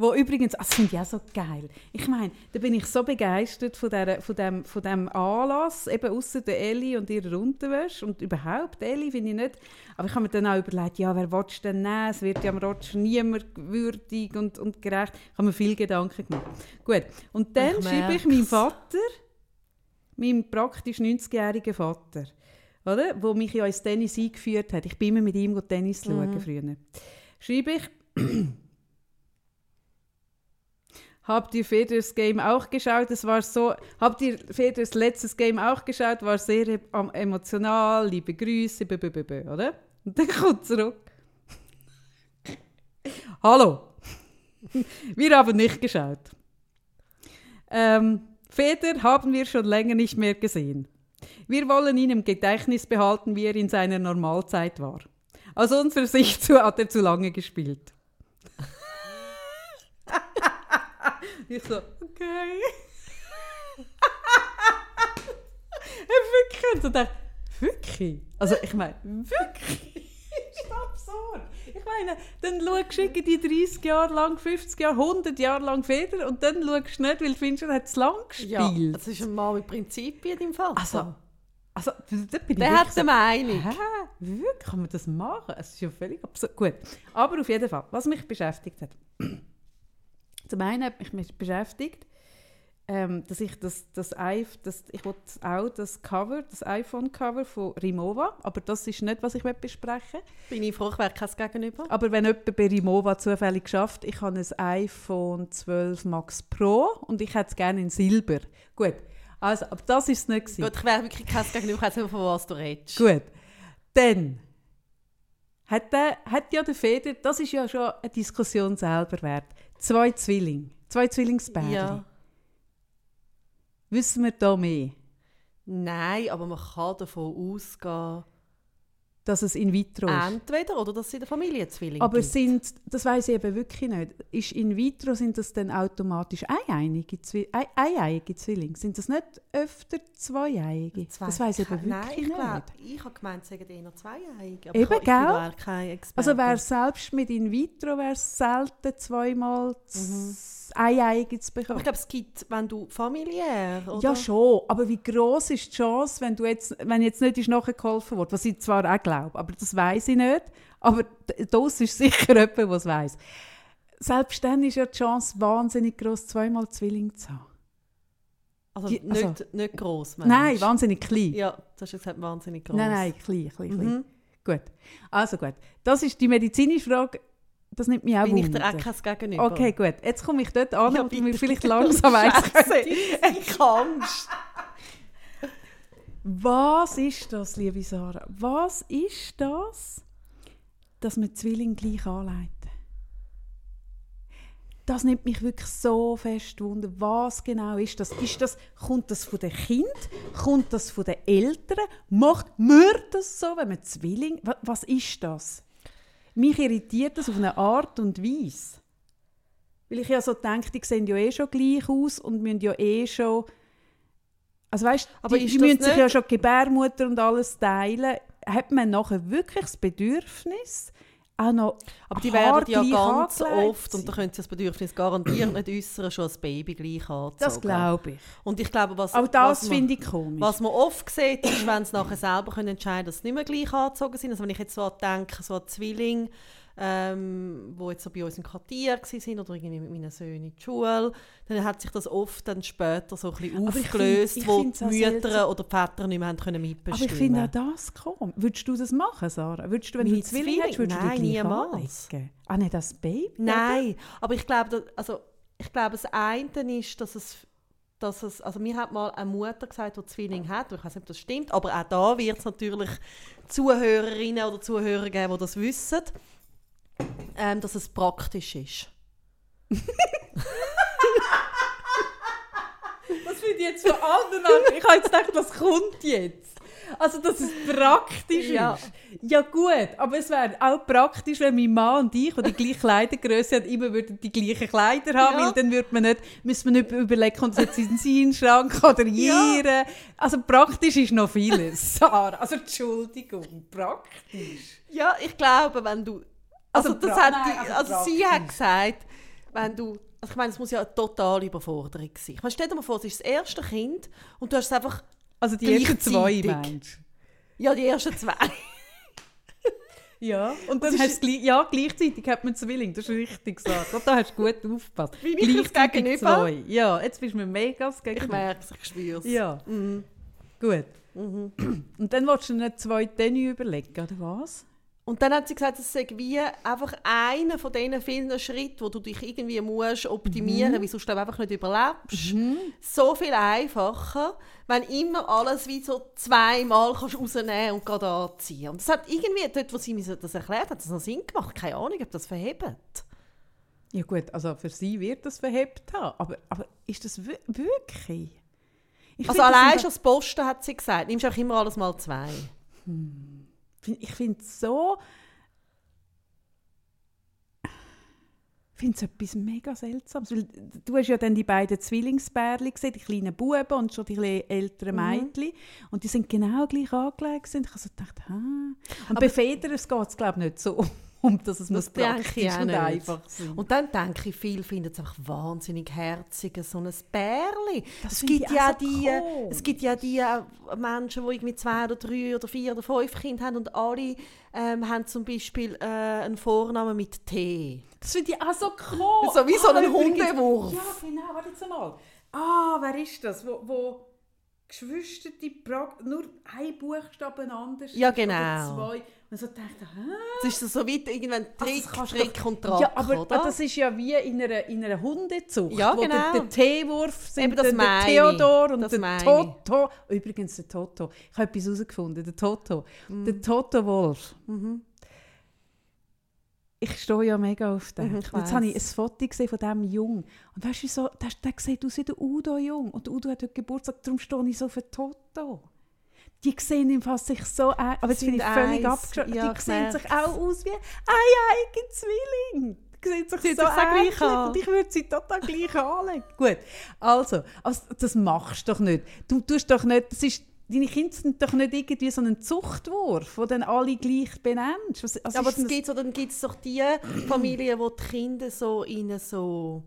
Wo übrigens, ah, das finde ich auch so geil. Ich meine, da bin ich so begeistert von, der, von, dem, von dem Anlass, eben außer der Ellie und ihrer Unterwäsche und überhaupt, Ellie finde ich nicht. Aber ich habe mir dann auch überlegt, ja, wer willst denn nehmen? Es wird ja am Roger niemand würdig und, und gerecht. Ich habe mir viel Gedanken gemacht. Gut, und dann Ich schreibe ich meinem. Vater, meinem praktisch 90-jährigen Vater, oder? wo mich ja ins Tennis eingeführt hat. Ich bin immer mit ihm Tennis schauen früher. Schreibe ich, Habt ihr Federers Game auch geschaut? Es war so. Habt ihr Federers letztes Game auch geschaut? War sehr emotional. Liebe Grüße, b -b -b oder? Und dann kommt zurück. Hallo. Wir haben nicht geschaut. Ähm, Feder haben wir schon länger nicht mehr gesehen. Wir wollen ihn im Gedächtnis behalten, wie er in seiner Normalzeit war. Aus unserer Sicht hat er zu lange gespielt. Ich so, okay. wirklich? Und so dachte, wirklich? Also ich meine, wirklich? ist absurd. Ich meine, dann schaust du irgendwie 30 Jahre lang, 50 Jahre, 100 Jahre lang Feder und dann schaust du nicht, weil du findest, er hat zu lang gespielt. Ja, das ist ein Mann mit Prinzipien in dem Fall. Also, also da bin ich der wirklich hat eine Meinung. Hä? Wirklich? Kann man das machen? Es ist ja völlig absurd. Gut, aber auf jeden Fall, was mich beschäftigt hat. Zum einen hat mich mich beschäftigt, ähm, dass ich das, das, das ich auch das Cover, das iPhone-Cover von Rimowa, aber das ist nicht, was ich besprechen möchte. Bin ich froh, ich wäre kein Gegenüber. Aber wenn jemand bei Rimowa zufällig schafft, ich habe ein iPhone 12 Max Pro und ich hätte es gerne in Silber. Gut, also, aber das ist es nicht. gewesen. Gut, ich wäre wirklich kein Gegenüber, ich nicht, von was du redest. Gut. Dann hat, der, hat ja der Feder, das ist ja schon eine Diskussion selber wert, zwei Zwillinge, zwei Zwillingsbärchen. Ja. Wissen wir da mehr, Nein, aber man kann davon ausgehen, dass es in vitro ist? entweder oder dass es in der Familie Zwillinge Aber gibt. sind, das weiß ich eben wirklich nicht, ist in vitro, sind das dann automatisch eineiige, Zwi- ei- eieiige Zwillinge? Sind das nicht öfter zweieiige? Zwei- das weiß ich eben Nein, wirklich ich nicht. glaub, ich habe gemeint, es seien eher. Aber Eben, ich, ich. Also wäre selbst mit in vitro wäre es selten zweimal z- das Ei-Ei Aber bekommen. ich glaube, es gibt, wenn du familiär, oder? Ja, schon. Aber wie groß ist die Chance, wenn, du jetzt, wenn jetzt nicht ist nachgeholfen wird? Was ich zwar auch glaube, aber das weiß ich nicht. Aber das ist sicher jemand, der es weiß. Selbst dann ist ja die Chance wahnsinnig groß, zweimal Zwilling zu haben. Also, die- nicht, also- nicht gross, Nein, meinst du? wahnsinnig klein. Ja, das hast du gesagt, wahnsinnig gross. Nein, nein, klein, klein, klein. Mhm. Gut. Also gut. Das ist die medizinische Frage. Das nimmt mich auch Bin ich Wunder. dir auch kein Gegenüber. Okay, gut. Jetzt komme ich dort an Ja, und bitte. mir vielleicht langsam weiss ich kannst. Was ist das, liebe Sarah? Was ist das, dass man Zwillinge gleich anleiten? Das nimmt mich wirklich so fest wunder. Was genau ist das? Ist das kommt das von den Kind? Kommt das von den Eltern? Macht man das so, wenn man Zwilling? Wa- Was ist das? Mich irritiert das auf eine Art und Weise. Weil ich ja so denke, die sehen ja eh schon gleich aus und müssen ja eh schon also weißt, Aber die, die müssen sich ja schon Gebärmutter und alles teilen. Hat man nachher wirklich das Bedürfnis, auch noch Aber die werden ja ganz oft, und da können sie das Bedürfnis garantiert nicht äußern, schon als Baby gleich anzogen. Das glaube ich. Und ich glaube, was, Auch das finde ich komisch. Was man oft sieht, ist, wenn sie nachher selber können entscheiden können, dass sie nicht mehr gleich angezogen sind. Also wenn ich jetzt so denke, so an Zwillinge, ähm, wo jetzt so bei uns im Quartier waren oder irgendwie mit meinen Söhnen in die Schule, dann hat sich das oft dann später so ein bisschen Aber ich aufgelöst, find- ich wo die Mütter oder die Väter nicht mehr haben können Aber mitbestimmen ich finde auch das komisch. Würdest du das machen, Sarah? Würdest du, wenn Meine du Zwillinge hättest, würdest Zwillinge? du die Nein, niemals. anlegen? Ah, nicht das Baby? Nein, aber ich glaube, also, ich glaube, das eine ist, dass es, dass es, also mir hat mal eine Mutter gesagt, die Zwilling hat, ich weiß nicht, ob das stimmt, aber auch da wird es natürlich Zuhörerinnen oder Zuhörer geben, die das wissen, ähm, dass es praktisch ist. Das finde ich jetzt von allen an. Ich habe jetzt gedacht, was kommt jetzt? Also, dass es praktisch Ja. ist. Ja gut, aber es wäre auch praktisch, wenn mein Mann und ich, die die gleiche Kleidergröße haben, immer würden die gleichen Kleider haben, Ja. weil dann würde man nicht, müsste man nicht überlegen, kommt es jetzt in seinen Schrank oder ihre. Also praktisch ist noch vieles. Sarah, also Entschuldigung, praktisch. Ja, ich glaube, wenn du, also, Also das hat nein, also also sie hat gesagt, wenn du, also ich meine, es muss ja eine totale Überforderung sein. Ich meine, stell dir mal vor, es ist das erste Kind und du hast es einfach, Also die ersten zwei. Menschen. ja, die ersten zwei. Ja, und dann hast gleich, ja, gleichzeitig hat man Zwilling, das ist richtig gesagt. Und da hast du gut aufgepasst. Wie mich gegenüber? zwei. Ja, jetzt bist du mir mega das Ich gegenüber. merke es, ich spüre es. Ja, Mhm. gut. Und dann willst du dir zwei Tenue überlegen, oder was? Und dann hat sie gesagt, es sei wie einfach einer von diesen vielen Schritten, wo du dich irgendwie musst optimieren musst, weil sonst ich, einfach nicht überlebst. So viel einfacher, wenn immer alles wie so zweimal kannst rausnehmen und gerade anziehen. Und das hat irgendwie, dort, wo sie mir das erklärt hat, das noch Sinn gemacht. Keine Ahnung, ob das verhebt. Ja gut, also für sie wird das verhebt haben, aber, aber ist das wir- wirklich? Ich Also allein schon das Posten hat sie gesagt, nimmst auch immer alles mal zwei. Fin- Ich finde es so. Ich finde es etwas mega Seltsames. Weil du hast ja dann die beiden Zwillingsbärli gesehen, die kleinen Buben und schon die älteren Mhm. Mädchen. Und die sind genau gleich angelegt. gewesen. Ich habe so gedacht, ha. Und bei Vätern geht es, glaube ich, nicht so, um dass es muss denke praktisch und einfach sein. Und dann denke ich, viele finden es einfach wahnsinnig herzig, so ein Bärli. Das Es gibt, ja so die, es gibt ja die äh, Menschen, die irgendwie zwei oder drei oder vier oder fünf Kinder haben und alle ähm, haben zum Beispiel äh, einen Vornamen mit T. Das finde ich auch so cool. So wie so ein Hundewurf. Ja, genau. Warte jetzt mal. Ah, wer ist das? Wo, wo Geschwister die nur ein Buchstaben anders Ja, ist oder genau. zwei. Und so dachte ich, hä? Es ist so wie irgendwann Also Trick, du Trick doch- und Track, Ja, aber oder? das ist ja wie in einer, in einer Hundezucht. Ja, wo genau. der, der T-Wurf sind Eben, das der ich. Theodor und Das der. Toto. Übrigens der Toto. Ich habe etwas herausgefunden. Der Toto. Mhm. Der Toto-Wolf. Ich stehe ja mega auf den. Mhm, Jetzt habe ich ein. Foto gesehen von diesem Jungen. Und weißt du, so, der, der sieht aus wie der Udo Jung. Und der Udo hat heute Geburtstag, darum stehe ich so für Toto. Die sehen im Fall sich so ähnlich. Aber Sind bin ich völlig abgeschlossen. Ja, die sehen sich auch aus wie ein eigener Zwilling. Die sehen sich Sieht so ähnlich. Und ich würde sie total gleich anlegen. Gut, also, also, das machst du doch nicht. Du tust doch nicht, das ist, deine Kinder sind doch nicht irgendwie so ein Zuchtwurf, wo dann alle gleich benennst. Was, was aber das gibt's, oder dann gibt es doch die Familien, wo die Kinder so in so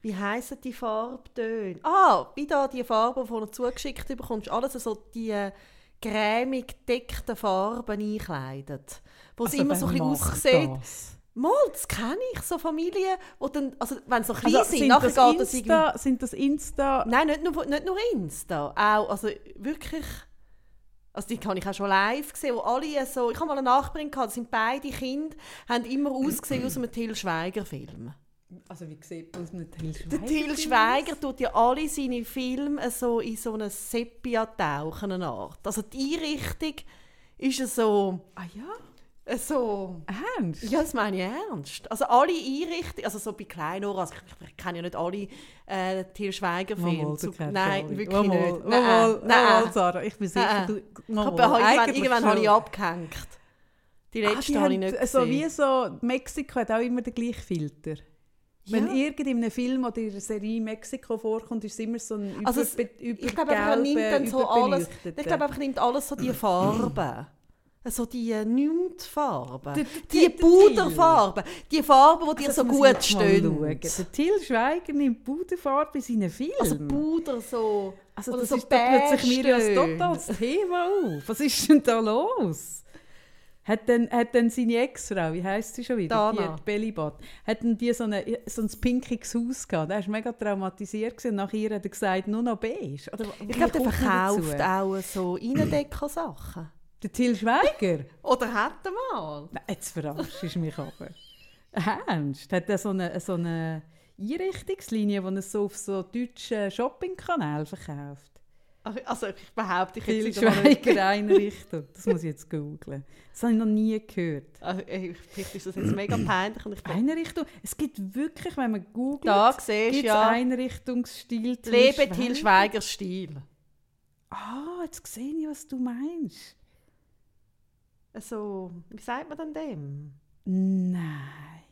Wie heissen die Farbtöne? Ah, wie da die Farben, die du zugeschickt bekommst. Alles so die cremig gedeckten Farben einkleidet. Wo es Also, immer so ein bisschen aussieht. das? Mal, das kenne ich. So Familien, wo dann, also wenn sie so klein Also, sind, sind, nachher das geht das irgendwie... Sind das Insta... Nein, nicht nur, nicht nur Insta. Auch, also wirklich... Also die habe ich auch schon live gesehen, wo alle so... Ich habe mal eine Nachbarin gehabt, das sind beide Kinder, haben immer ausgesehen aus einem Till Schweiger-Film. Also wie sieht man aus einem Till Schweiger? Der Till Schweiger tut ja alle seine Filme so in so eine Sepia tauchen eine Art. Also die Einrichtung ist so... Ah ja? so Ernst? ja, das meine ich ernst. Also alle Einrichtungen, also so bei Kleinora, also ich, ich kenne ja nicht alle äh, Till Schweiger Filme. Mal, du Zu- kennst Nein, wirklich Mal, nicht. Mal, mal, Nein, mal, nein. Sarah, ich bin sicher, du... Ich mal, habe, irgendwann irgendwann habe ich abgehängt. Die Ah, letzte die habe ich nicht so gesehen. wie so Mexiko hat auch immer den gleichen Filter. Wenn Ja. irgend in einem Film oder in einer Serie Mexiko vorkommt, ist es immer so ein über, Also es- über ich glaube er nimmt dann so alles, ich glaube einfach, nimmt alles so die Farben. So die äh, Nude-Farben. Die der- der Puderfarben. Die Farben, die dir Also, so gut stehen. Der Till Schweiger nimmt Puderfarbe in seinen Filmen. Also Puder so... Also oder das so ist, da plötzlich mir Beige-Töne. totales Thema auf. Was ist denn da los? Hat denn, hat denn seine Ex-Frau, wie heisst sie schon wieder? Dana. Die, Bellybot. Hat denn die so, eine, so ein pinkiges Haus gehabt? Der war mega traumatisiert. Gewesen. Nach ihr hat er gesagt, nur noch beige. Oder Ich glaube, der man dazu? verkauft auch so Innendeko-Sachen. Der Till Schweiger? Oder hat er mal? Nein, jetzt verarschst du mich aber. Ernst? Hat er so eine, so eine Einrichtungslinie, die er so auf so deutschen Shoppingkanälen verkauft? Also ich behaupte, ich nicht. Schweiger Einrichtung. Das muss ich jetzt googlen. Das habe ich noch nie gehört. Also, vielleicht ist das jetzt mega peinlich. Und ich Einrichtung. Es gibt wirklich, wenn man googelt, da siehst gibt du es ja, Einrichtungsstil Till Lebe Til Schweigers Stil. Ah, jetzt sehe ich, was du meinst. Also, wie sagt man denn dem? Nein.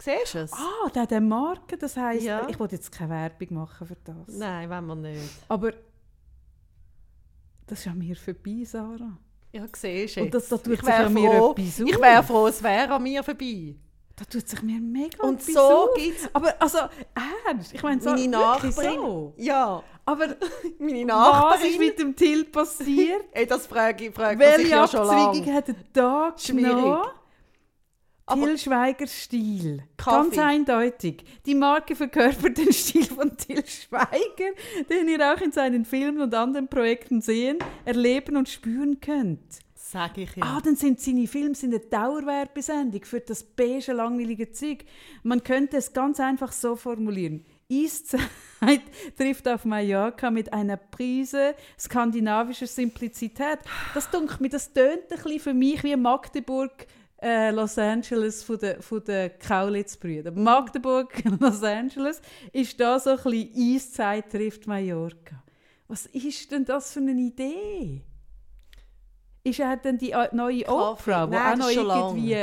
Siehst du es? Ah, der eine Marke, das heisst, Ja. ich wollte jetzt keine Werbung machen für das. Nein, wenn man nicht. Aber das ist an mir vorbei, Sarah. Ja, siehst du Und das, da tut Ich sich an mir froh, etwas ich wäre froh, es wäre an mir vorbei. Da tut sich mir mega Und etwas so gibt es Aber also, ernst, ich meine, so, meine Nachbarin. so. Ja, Aber meine was ist Nachbarin. mit dem Till passiert? Ey, das frage ich, frage ich Welche ja schon Abzweigung lange. hat er da Schwierig. genommen? Aber- Till Schweiger Stil. Kaffee. Ganz eindeutig. Die Marke verkörpert den Stil von Till Schweiger, den ihr auch in seinen Filmen und anderen Projekten sehen, erleben und spüren könnt. Sag ich ja. Ah, dann sind seine Filme sind eine Dauerwerbesendung für das beige, langweilige Zeug. Man könnte es ganz einfach so formulieren. Eiszeit trifft auf Mallorca mit einer Prise skandinavischer Simplizität. Das dunkelt mir, das tönt ein bisschen für mich wie Magdeburg, äh, Los Angeles von den, von den Kaulitz-Brüdern. Magdeburg, Los Angeles ist da so ein bisschen Eiszeit trifft Mallorca. Was ist denn das für eine Idee? Ist er denn die äh, neue. Oprah, die auch das noch irgendwie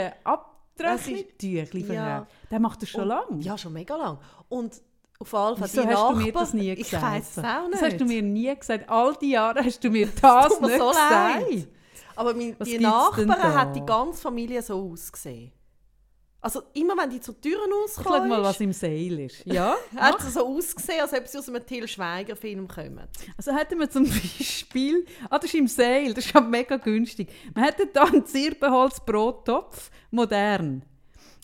Das ist- verkauft? ja. Der macht das schon lange. Ja, schon mega lang. Und auf Fall Wieso die hast du mir das nie Ich gesagt? weiß es auch nicht. Das hast du mir nie gesagt. All die Jahre hast du mir das mir nicht so gesagt. leid. Aber mein, Was die Nachbarn hat die ganze Familie so ausgesehen. Also immer wenn die zur Türen Ich schau rauskommen, mal, was im Sale ist. Ja? hat sie so ausgesehen, als ob sie aus einem Till Schweiger Film kommen. Also hätten wir zum Beispiel, ah, das ist im Sale, das ist ja mega günstig. Wir hätten da einen Zirbenholz-Brottopf, modern.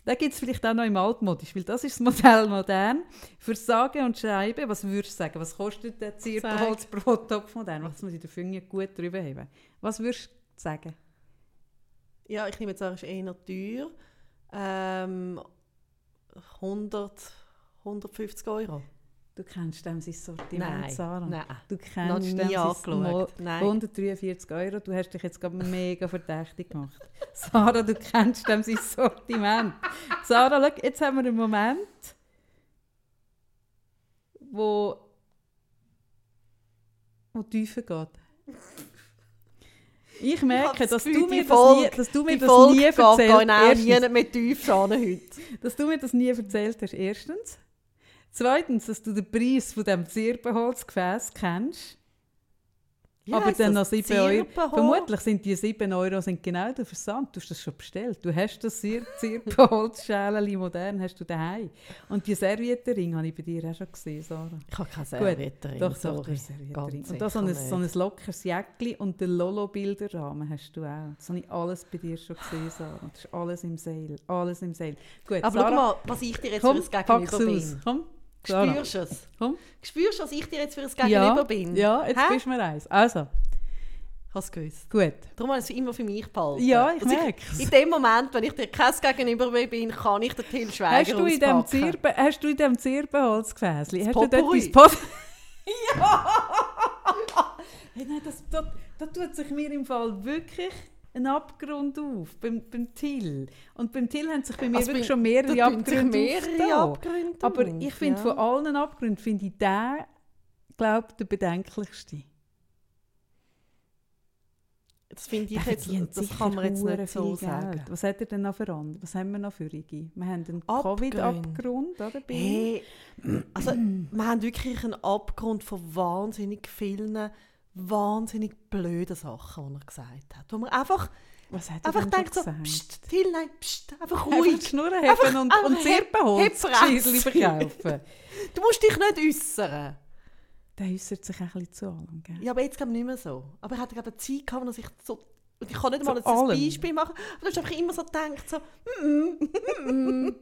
Den gibt es vielleicht auch noch im Altmodisch, weil das ist das Modell modern. Für Sage und Schreibe, was würdest du sagen? Was kostet der Zirbenholz-Brottopf modern? Was muss ich Finger gut drüber haben? Was würdest sagen? Ja, ich nehme jetzt auch, ist eher teuer. Ähm, 100, 150 Euro. Du kennst dem sein Sortiment, Nein, Sarah. nein. Du kennst nie dem angeschaut. Mo- Nein. 143 Euro. Du hast dich jetzt gerade mega verdächtig gemacht. Sarah, du kennst dem sein Sortiment. Sarah, schau, jetzt haben wir einen Moment, wo, wo tiefer geht. Ich merke, das dass, Gefühl, du mir die das Folge- nie, dass du mir das Folge nie erzählt genau Erstens, nie mehr tief an heute. dass du mir das nie erzählt hast, erstens. Zweitens, dass du den Preis von diesem Zirbenholzgefäß kennst. Ja, aber dann noch das 7 Euro. Vermutlich sind die 7 Euro sind genau der Versand. Du hast das schon bestellt. Du hast das Zir Zirbenholzschälchen modern hast du daheim. Und die Serviettenring habe ich bei dir auch schon gesehen, Sarah. Ich habe keine Serviettenring. Doch, doch, sorry. hast Serviettenring. Und da so ein, so ein lockeres Jäckchen und den Lolo-Bilderrahmen hast du auch. Das habe ich alles bei dir schon gesehen, Sarah. Das ist alles im Sale. Alles im Sale. Gut, Aber schau Sarah, mal, was ich dir jetzt komm, für ein Gegenüber bin. Komm. Spürst du es? Komm. Spürst du, was ich dir jetzt für ein Ja, Gegenüber bin? ja, jetzt Hä? bist du mir eins. Also, Ich habe es gewusst. gut. Darum habe ich es immer für mich behalten. Ja, ich Also merk's. In dem Moment, wenn ich dir kein Gegenüber bin, kann ich den Till Schweiger Hast du, in dem. Zirbe, hast du in dem Zirbenholzgefäßli, Das hast du dort dein ja! Hey, nein, das, da, da tut sich mir im Fall wirklich ein Abgrund auf, beim, beim Till. Und beim Till haben sich bei mir Also wirklich schon mehrere Abgründe mehrere. Abgründe Aber ich finde, ja. von allen Abgründen finde ich den, glaube der bedenklichste. Das finde ich Der jetzt, das kann man jetzt nicht so sagen. Geld. Was hat er denn noch für andere? Was haben wir noch für Igi? Wir haben einen. Covid-Abgrund, oder? Hey, also wir haben wirklich einen Abgrund von wahnsinnig vielen, wahnsinnig blöden Sachen, die er gesagt hat. Wo man einfach, Was hat er einfach denkt so, gesagt? pst, Till, nein, pst, einfach Einfach die ruhig. Schnur Einfach- haben und, einfach und heb verkaufen. Du musst dich nicht äußern. Der äußert sich ein bisschen zu allem, gell? Ja, aber jetzt glaube ich nicht mehr so. Aber er hatte gerade eine Zeit gehabt, wo er sich so... Und ich kann nicht mal ein. Beispiel machen, aber du hast einfach immer so gedacht, so... Mm, mm, mm.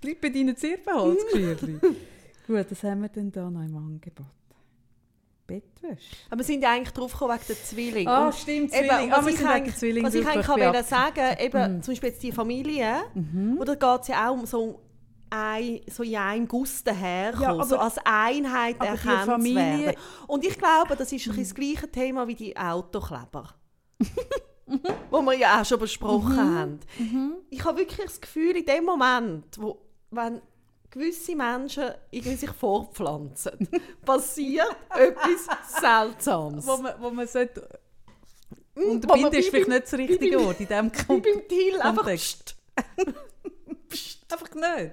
Bleib bei deinen Zirbenholzgeschirrli. Gut, was haben wir denn da noch im Angebot? Bettwäsche. Aber wir sind ja eigentlich drauf gekommen wegen der Zwilling. Ah, Und stimmt, Eben, Zwilling. was Ah, wir ich sind wegen eigentlich- Zwilling Was ich eigentlich beab- sagen, eben, Mhm. zum Beispiel jetzt die Familie, oder geht es ja auch um so, ein, so in einem Guss daherkommen, Ja, aber- so als Einheit erkannt zu Familie- werden. Und ich glaube, das ist ein das gleiche Thema wie die Autokleber. wo wir ja auch schon besprochen Mhm. haben. Ich habe wirklich das Gefühl, in dem Moment, wo, wenn gewisse Menschen irgendwie sich fortpflanzen, passiert etwas Seltsames. Wo man, wo man sollte... Man Unterbinden ist wie vielleicht nicht das wie richtige beim- Wort in diesem Wie Kontext. beim Till, einfach Kontext. pst. Einfach nicht.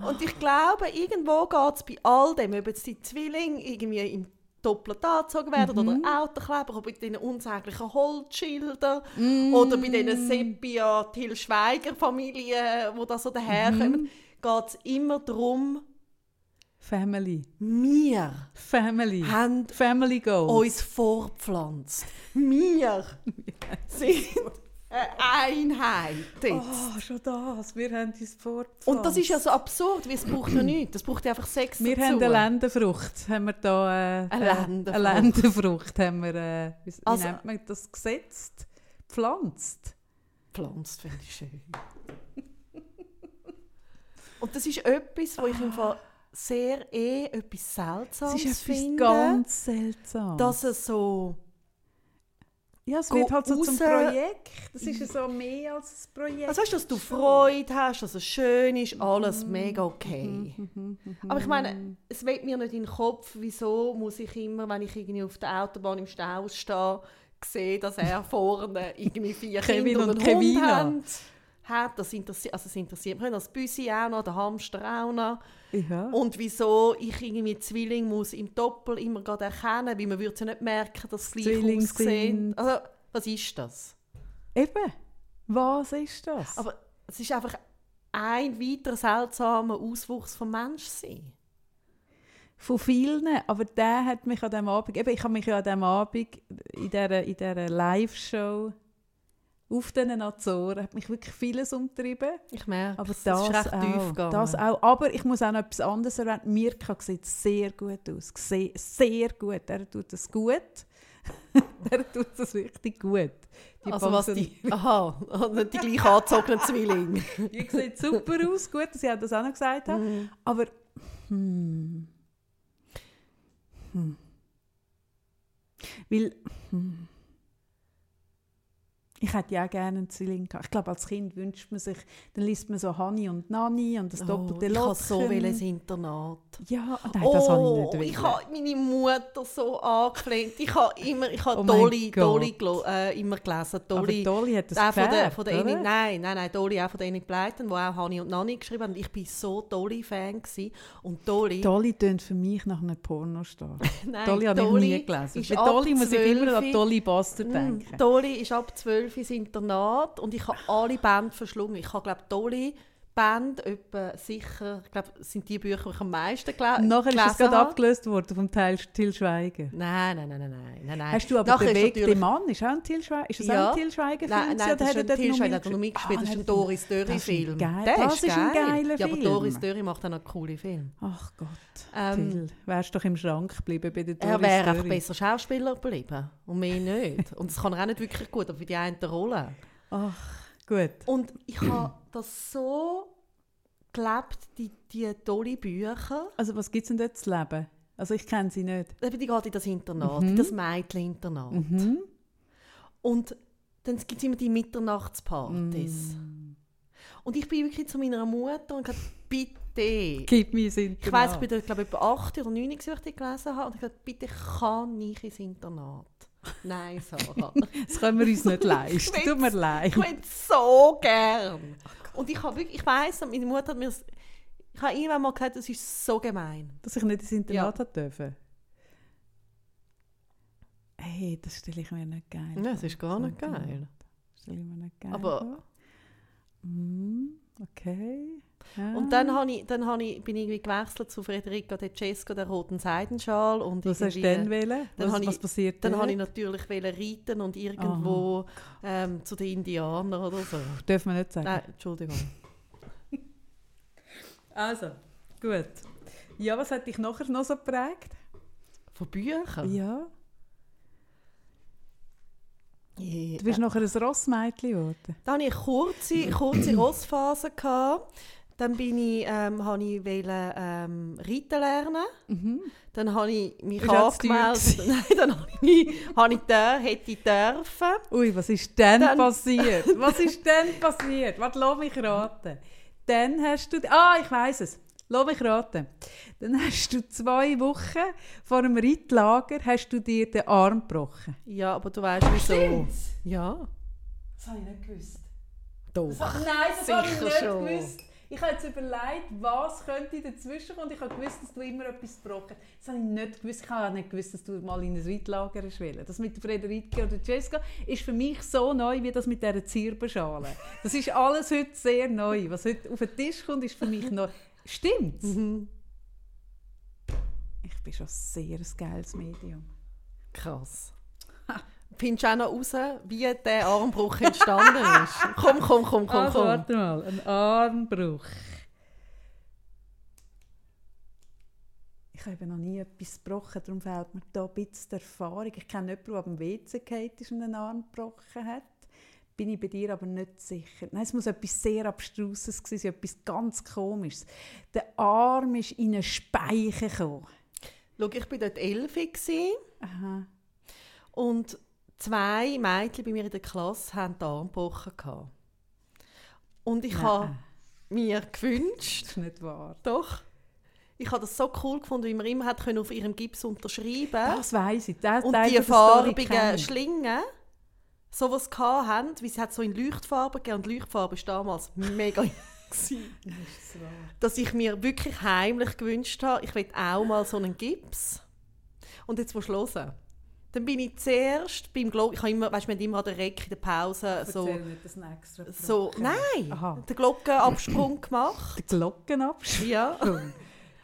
Und ich glaube, irgendwo geht es bei all dem, ob jetzt die Zwillinge irgendwie im doppelt angezogen werden Mhm. oder Autokleber, oder bei diesen unsäglichen Holzschildern Mhm. oder bei diesen Sepia-Till-Schweiger-Familien, die da so daherkommen, Mhm. Geht es immer darum, Family. wir Family. haben Family Goals. uns vorpflanzt. Wir sind eine Einheit jetzt. Oh, schon das. Wir haben uns fortgepflanzt. Und das ist ja so absurd, weil es braucht ja nichts. Es braucht ja einfach Sex Wir dazu. haben eine Lendenfrucht. Haben wir da, äh, Eine äh, Lendenfrucht. Eine Lendenfrucht haben wir, äh, wie Also- nennt man das, gesetzt? Pflanzt. Pflanzt finde ich schön. Und das ist etwas, wo ich im Fall sehr eh etwas Das Seltsames ist etwas finde. ganz seltsam. dass es so... ja, es wird halt so zum raus- Projekt. Das ist ja so mehr als ein Projekt. Also weißt du, dass du Freude hast, dass es schön ist, alles mega okay. Aber ich meine, es weht mir nicht in den Kopf, wieso muss ich immer, wenn ich irgendwie auf der Autobahn im Stau stehe, sehen, dass er vorne irgendwie vier Kevin Kinder und und einen Hund Kevina. Hat. Das interessiert, also es interessiert mich, das Büsi auch noch, der Hamster auch noch. ja. Und wieso ich irgendwie Zwilling muss im Doppel immer gerade erkennen, weil man würde ja nicht merken, dass sie gleich aussehen. sind. Also, was ist das? Eben. Was ist das? Aber es ist einfach ein weiterer seltsamer Auswuchs vom Menschsein. Von vielen, aber der hat mich an diesem Abend, eben, ich habe mich ja an diesem Abend in dieser, in dieser Live-Show auf diesen Azoren, hat mich wirklich vieles umtrieben. Ich merke, Aber es das, ist recht tief auch, gegangen. das auch. Aber ich muss auch noch etwas anderes erwähnen. Mirka sieht sehr gut aus. Sehr, sehr gut. Er tut es gut. er tut es richtig gut. Die also was die, aha, nicht die gleich angezogenen Zwillinge. Die sieht super aus. Gut, dass ich das auch noch gesagt habe. Mhm. Aber hm, hm. Weil hm. Ich hätte ja auch gerne einen Zwilling gehabt. Ich glaube, als Kind wünscht man sich, dann liest man so Hani und Nani und das doppelte Oh, ich Locken. habe so will ins Internat. Ja, nein, das habe ich oh, nicht wollen. ich habe meine Mutter so angefleht. Ich habe immer, ich habe Oh Dolly. Dolly äh, immer gelesen. Dolly, Aber Dolly hat das auch von der, von der oder? nein, nein, nein, Dolly auch von der Enid Blyton, die auch Hani und Nani geschrieben haben. Ich war so Dolly-Fan. Und Dolly... Dolly tönt für mich nach einem Pornostar. Nein, Dolly habe ich Dolly nie gelesen. ab Dolly muss ich immer an 12. Dolly Buster Mm, denken. Dolly ist ab 12 ins Internat und ich habe alle Bände verschlungen. Ich habe, glaube Dolly Band etwa sicher, ich glaube, sind die Bücher, die ich am meisten gele Und nachher ist es gelesen gerade habe. abgelöst worden vom Teil Til Schweigen. Nein, nein, nein, nein, nein, nein. Hast du aber Nachher ist den Mann, ist auch ein Til Schweigen? Ist das Ja. auch ein Til Schweigen Nein, nein, das ist ein Til Schweigen, hat er noch mitgespielt. das ist ein Doris Das ist ein Dörri-Film. geil- Der das ist ein geil. geiler Ja, aber Film. Doris Dörri macht auch noch coole Filme. Ach Gott, Ähm, Til, wärst doch im Schrank geblieben bei der Doris Er wäre einfach Dörri. besser Schauspieler geblieben und mehr nicht. Und das kann er auch nicht wirklich gut, aber für die eine Rolle. Ach, gut. Und ich habe das so gelebt, die, die tolle Bücher. Also was gibt es denn dort zu leben? Also ich kenne sie nicht. Eben, Die geht in das Internat, Mhm. in das Mädcheninternat. Mhm. Und dann gibt es immer die Mitternachtspartys. Mm. Und ich bin wirklich zu meiner Mutter und gesagt, bitte. Gib mir ins Ich Internat. weiss, ich bin dort, glaube ich, etwa 8 oder 9, als ich gelesen habe. Und ich habe gesagt, bitte kann ich ins Internat. Nein, Sarah. Das können wir uns nicht leisten. Tut mir leid. ich will so gern. Und ich habe wirklich, ich weiss, meine Mutter hat mir ich habe irgendwann mal gesagt, das ist so gemein. Dass ich nicht ins Internat hat dürfen. Hey, das stelle ich mir nicht geil Ja, das ist gar nicht geil. Das stelle ich mir nicht geil Aber-. Mm, okay. Ja. Und dann, habe ich, dann habe ich, bin ich irgendwie gewechselt zu Federica De Cesco, der roten Seidenschal. Und Was hast du denn wollen? Dann Was, ich- was passiert Dann habe ich natürlich wollen reiten und irgendwo ähm, zu den Indianern oder so. Dürfen wir nicht sagen. Nein, Entschuldigung. Also, gut. Ja, was hat dich nachher noch so geprägt? Von Büchern? Ja. Du bist nachher ein Rossmädchen geworden. Dann hatte ich kurze, kurze Rossphase. Gehabt. Dann bin ich, ähm, habe ich wollte, ähm, reiten lernen. Mhm. Dann habe ich mich Ist angemeldet. Nein, dann habe ich, habe ich da, hätte ich dürfen. Ui, was ist denn Dann- passiert? Was ist denn passiert? Warte, lass mich raten. Dann hast du... Ah, ich weiß es. Lass mich raten. Dann hast du zwei Wochen vor einem Reitlager hast du dir den Arm gebrochen. Ja, aber du weißt wieso. Ja, Das habe ich nicht gewusst. doch. Nein, das habe ich nicht schon. gewusst. Ich habe jetzt überlegt, was könnte dazwischen kommen. Ich habe gewusst, dass du immer etwas gebrochen hast. Das habe ich nicht gewusst. Ich habe auch nicht gewusst, dass du mal in ein Reitlager willst. Das mit Frederike oder Jessica ist für mich so neu wie das mit dieser Zirbenschale. Das ist alles heute sehr neu. Was heute auf den Tisch kommt, ist für mich neu. Stimmt. Mhm. Ich bin schon sehr ein geiles Medium. Krass. Findest du auch noch raus, wie der Armbruch entstanden ist? Komm, komm, komm, komm, Also, komm. warte mal, ein Armbruch. Ich habe noch nie etwas gebrochen, darum fehlt mir da ein bisschen die Erfahrung. Ich kenne jemanden, der am WC gefallen ist und einen Arm gebrochen hat. Bin ich bei dir aber nicht sicher. Nein, es muss etwas sehr Abstruses gewesen sein, etwas ganz Komisches. Der Arm ist in einen Speicher gekommen. Schau, ich war dort elf Aha. und zwei Mädchen bei mir in der Klasse gebrochen. gehabt. Und ich habe mir gewünscht, Das ist nicht wahr. doch, ich habe das so cool gefunden, wie man immer hat können auf ihrem Gips unterschreiben Das weiss ich. Das und die farbigen. Schlingen sowas hatten, wie sie hat so in Leuchtfarben gegeben und Leuchtfarbe war damals mega dass ich mir wirklich heimlich gewünscht habe, ich will auch mal so einen Gips. Und jetzt musst du hören. Dann bin ich zuerst beim Glock, ich habe immer, weißt, wir haben immer an der Recke in der Pause so, nicht, ein extra so nein, Aha. den Glockenabsprung gemacht. Der Glockenabschluss. Ja.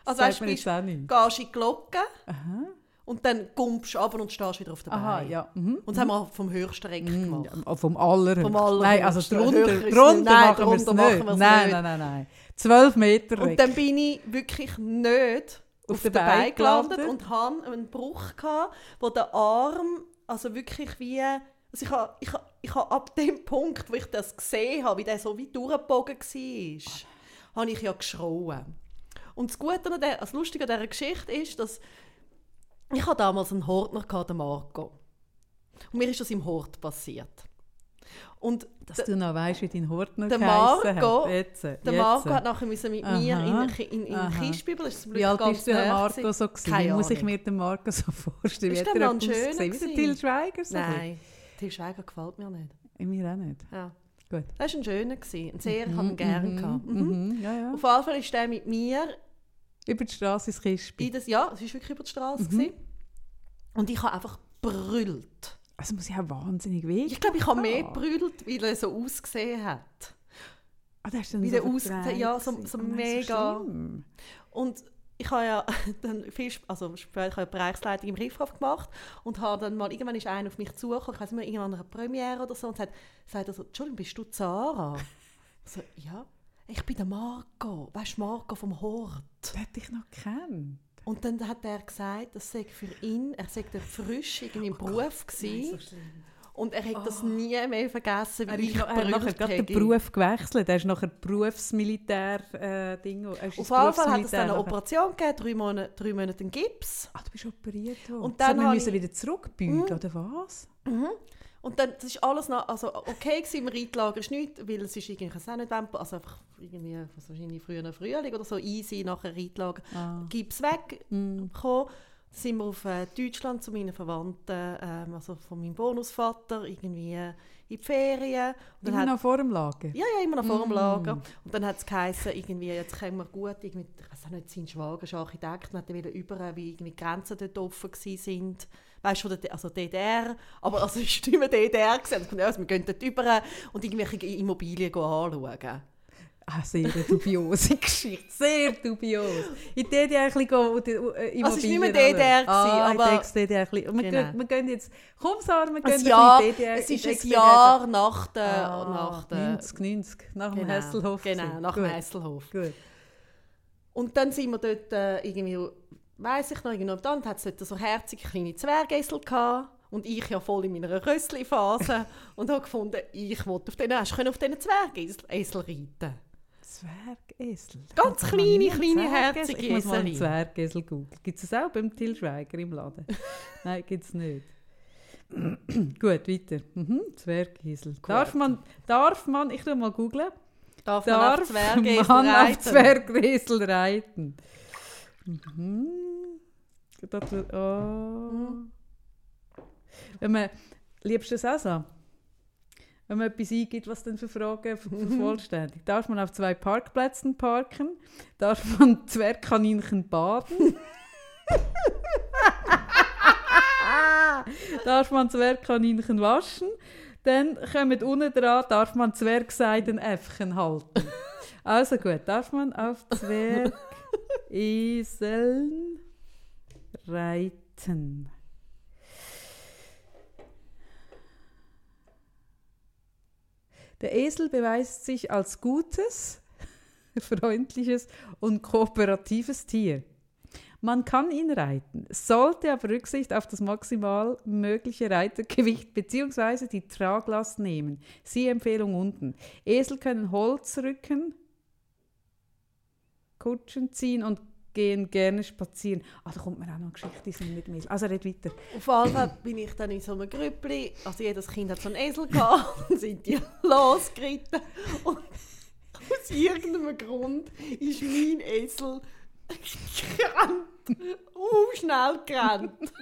Also weißt, du, gehst in die Glocke Aha. und dann gumpst du runter und stehst wieder auf der Aha, Beine. ja. Mhm. Und das haben wir vom höchsten Reck Mhm. gemacht. Ja, Vom allerhöchsten. Vom allerhöchsten. Nein, also drunter, drunter nicht. Nein, machen wir es drunter nicht. nein, nein, nein, nein. 12 Meter Und weg. dann bin ich wirklich nicht auf, Auf der der Beine Beine gelandet gelandet. und hatte einen Bruch, gehabt, wo der Arm, also wirklich wie, also ich habe, ich habe, ich habe ab dem Punkt, wo ich das gesehen habe, wie der so wie durchgebogen war, habe ich ja geschrauen. Und das Gute an der, das Lustige an dieser Geschichte ist, dass ich damals einen Hortner, gehabt, den Marco. Und mir ist das im Hort passiert. Und Dass du noch weißt, wie dein Hort noch der Marco- hat. Jetzt, der. Marco hat nachher müssen mit mir in, Aha. in, in, Aha. in Kistbibel, das ist zum Glück Wie alt ganz ist der Marco so gewesen? Keine muss ich mir den Marco so vorstellen? Ist der er noch schöner Wie der gewesen? Til Schweiger? So Nein, Til Schweiger gefällt mir nicht. bisschen? Mir auch nicht. Ja. Gut. Das war ein schöner, gewesen. ein sehr, ich habe ihn gerne gehabt. Mhm. Mhm. Ja, ja. Auf jeden Fall ist der mit mir Über die Straße ins Kispi. in das, ja, es war wirklich über die Straße. Mhm. gewesen. Und ich habe einfach brüllt. Also muss ich auch wahnsinnig weh. Ich glaube, ich habe mehr brüllt, weil er so ausgesehen hat. Ah, das ist dann Wie so der aus- verdreht ja, so- so Oh mega-. Und ich habe ja dann viel, also später ich habe Bereichsleitung im Riffhof gemacht und habe dann mal, irgendwann ist einer auf mich zugekommen, ich weiß nicht mehr, irgendwann an einer Premiere oder so, und sagt, sagt er so, Entschuldigung, bist du Zara? Ich so, ja. Ich bin der Marco, weißt du, Marco vom Hort. Das hätte ich noch gekannt. Und dann hat er gesagt, das sei für ihn, er sei frisch irgendwie im Beruf gewesen. und er hat das nie mehr vergessen, Er, wie ist ich er hat nachher gerade den. Beruf gewechselt. Er ist nachher Berufsmilitär-Ding. Auf jeden Fall hat es dann eine Operation gegeben, drei Monate, drei Monate einen Gips. Ah, du bist operiert worden. Und Das dann man habe müssen ich- wieder zurückbeugen, oder was? Und dann, das ist alles noch, also okay gewesen, im Reitlager ist nichts, weil es ist irgendwie, ich auch nicht, also einfach irgendwie, was wahrscheinlich früher Frühling oder so, easy, nachher Reitlager, Ah. Gips weggekommen. Dann sind wir auf äh, Deutschland zu meinen Verwandten, ähm, also von meinem Bonusvater, irgendwie äh, in die Ferien. Und dann Immer hat, noch vor dem Lager? ja, ja, immer noch vor dem Lager. Und dann hat es geheißen, irgendwie, jetzt kommen wir gut, irgendwie, ich weiß auch nicht, sein Schwager ist Architekt, und hat dann wieder über, wie irgendwie die Grenzen dort offen sind. Weißt du, also DDR, aber also es war nicht mehr DDR, gewesen. Also, wir gehen dort über und irgendwelche Immobilien anschauen. Ah, sehr eine dubiose Geschichte. Sehr dubios. In die DDR ein bisschen äh, Also, es war nicht mehr DDR anschauen. Ah, aber- ich denke, DDR ein bisschen. Wir, Genau. gehen, wir gehen jetzt... Komm, Sarah, wir gehen Jahr, bisschen DDR. es in ist ein. Jahr nach der... Ah, nach der 90, 90, nach dem genau, Hesselhof. Genau, nach dem Gut, Hesselhof. Gut. Und dann sind wir dort äh, irgendwie, weiss ich noch, irgendwie dann hat es dort so herzige kleine Zwergesel gehabt. Und ich ja voll in meiner Rössli-Phase. und habe gefunden, ich wollte auf hast du auf diesen Zwergesel reiten Zwergesel. Ganz noch kleine, kleine, herzige Ich muss mal einen. Zwergesel googeln. Gibt es das auch beim Til Schweiger im Laden? Nein, gibt es nicht. Gut, weiter. Mhm, Zwergesel. Darf man, darf man, ich tu mal googeln, Darf, man auf Zwergesel man auf reiten? Zwergesel reiten? Mhm. Das, oh. Mhm. Wenn man, liebst du das auch so? Wenn man etwas eingibt, was dann für Fragen ver- vervollständigt. Darf man auf zwei Parkplätzen parken? Darf man Zwergkaninchen baden? darf man Zwergkaninchen waschen? Dann kommt unten dran, darf man Zwergseidenäffchen halten. Also gut, darf man auf Zwergeseln reiten? Der Esel beweist sich als gutes, freundliches und kooperatives Tier. Man kann ihn reiten, sollte aber Rücksicht auf das maximal mögliche Reitergewicht bzw. die Traglast nehmen. Siehe Empfehlung unten. Esel können Holz rücken, Kutschen ziehen und gehen gerne spazieren. Ah, da kommt mir auch noch eine Geschichte die sind mit Esel. Also red weiter. Auf jeden Fall bin ich dann in so einem Grüppli, also jedes Kind hat so einen Esel gehabt, und sind die losgeritten. Und aus irgendeinem Grund ist mein Esel gerannt, uh, schnell gerannt.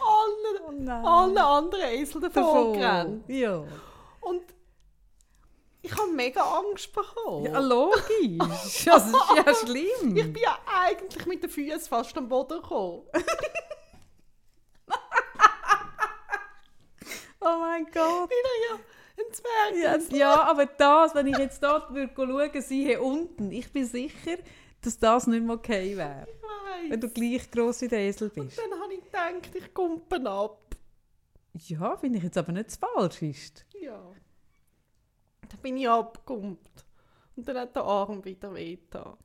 Alle, Oh alle anderen Esel davon gerannt. Ja. Und ich habe mega Angst bekommen. ja, logisch. Das ist ja schlimm. Ich bin ja eigentlich mit den Füßen fast am Boden gekommen. Oh mein Gott. Wieder ja ein Zwerg. Ja, ja, aber das, wenn ich jetzt dort würde schauen, sie hier unten, ich bin sicher, dass das nicht mehr okay wäre. Ich Wenn du weiss. gleich gross wie der Esel bist. Dann habe ich gedacht, ich kumpen ab. Ja, finde ich jetzt aber nicht falsch ist. Ja. Dann bin ich abgekumpelt. Und dann hat der Arm wieder wehgetan.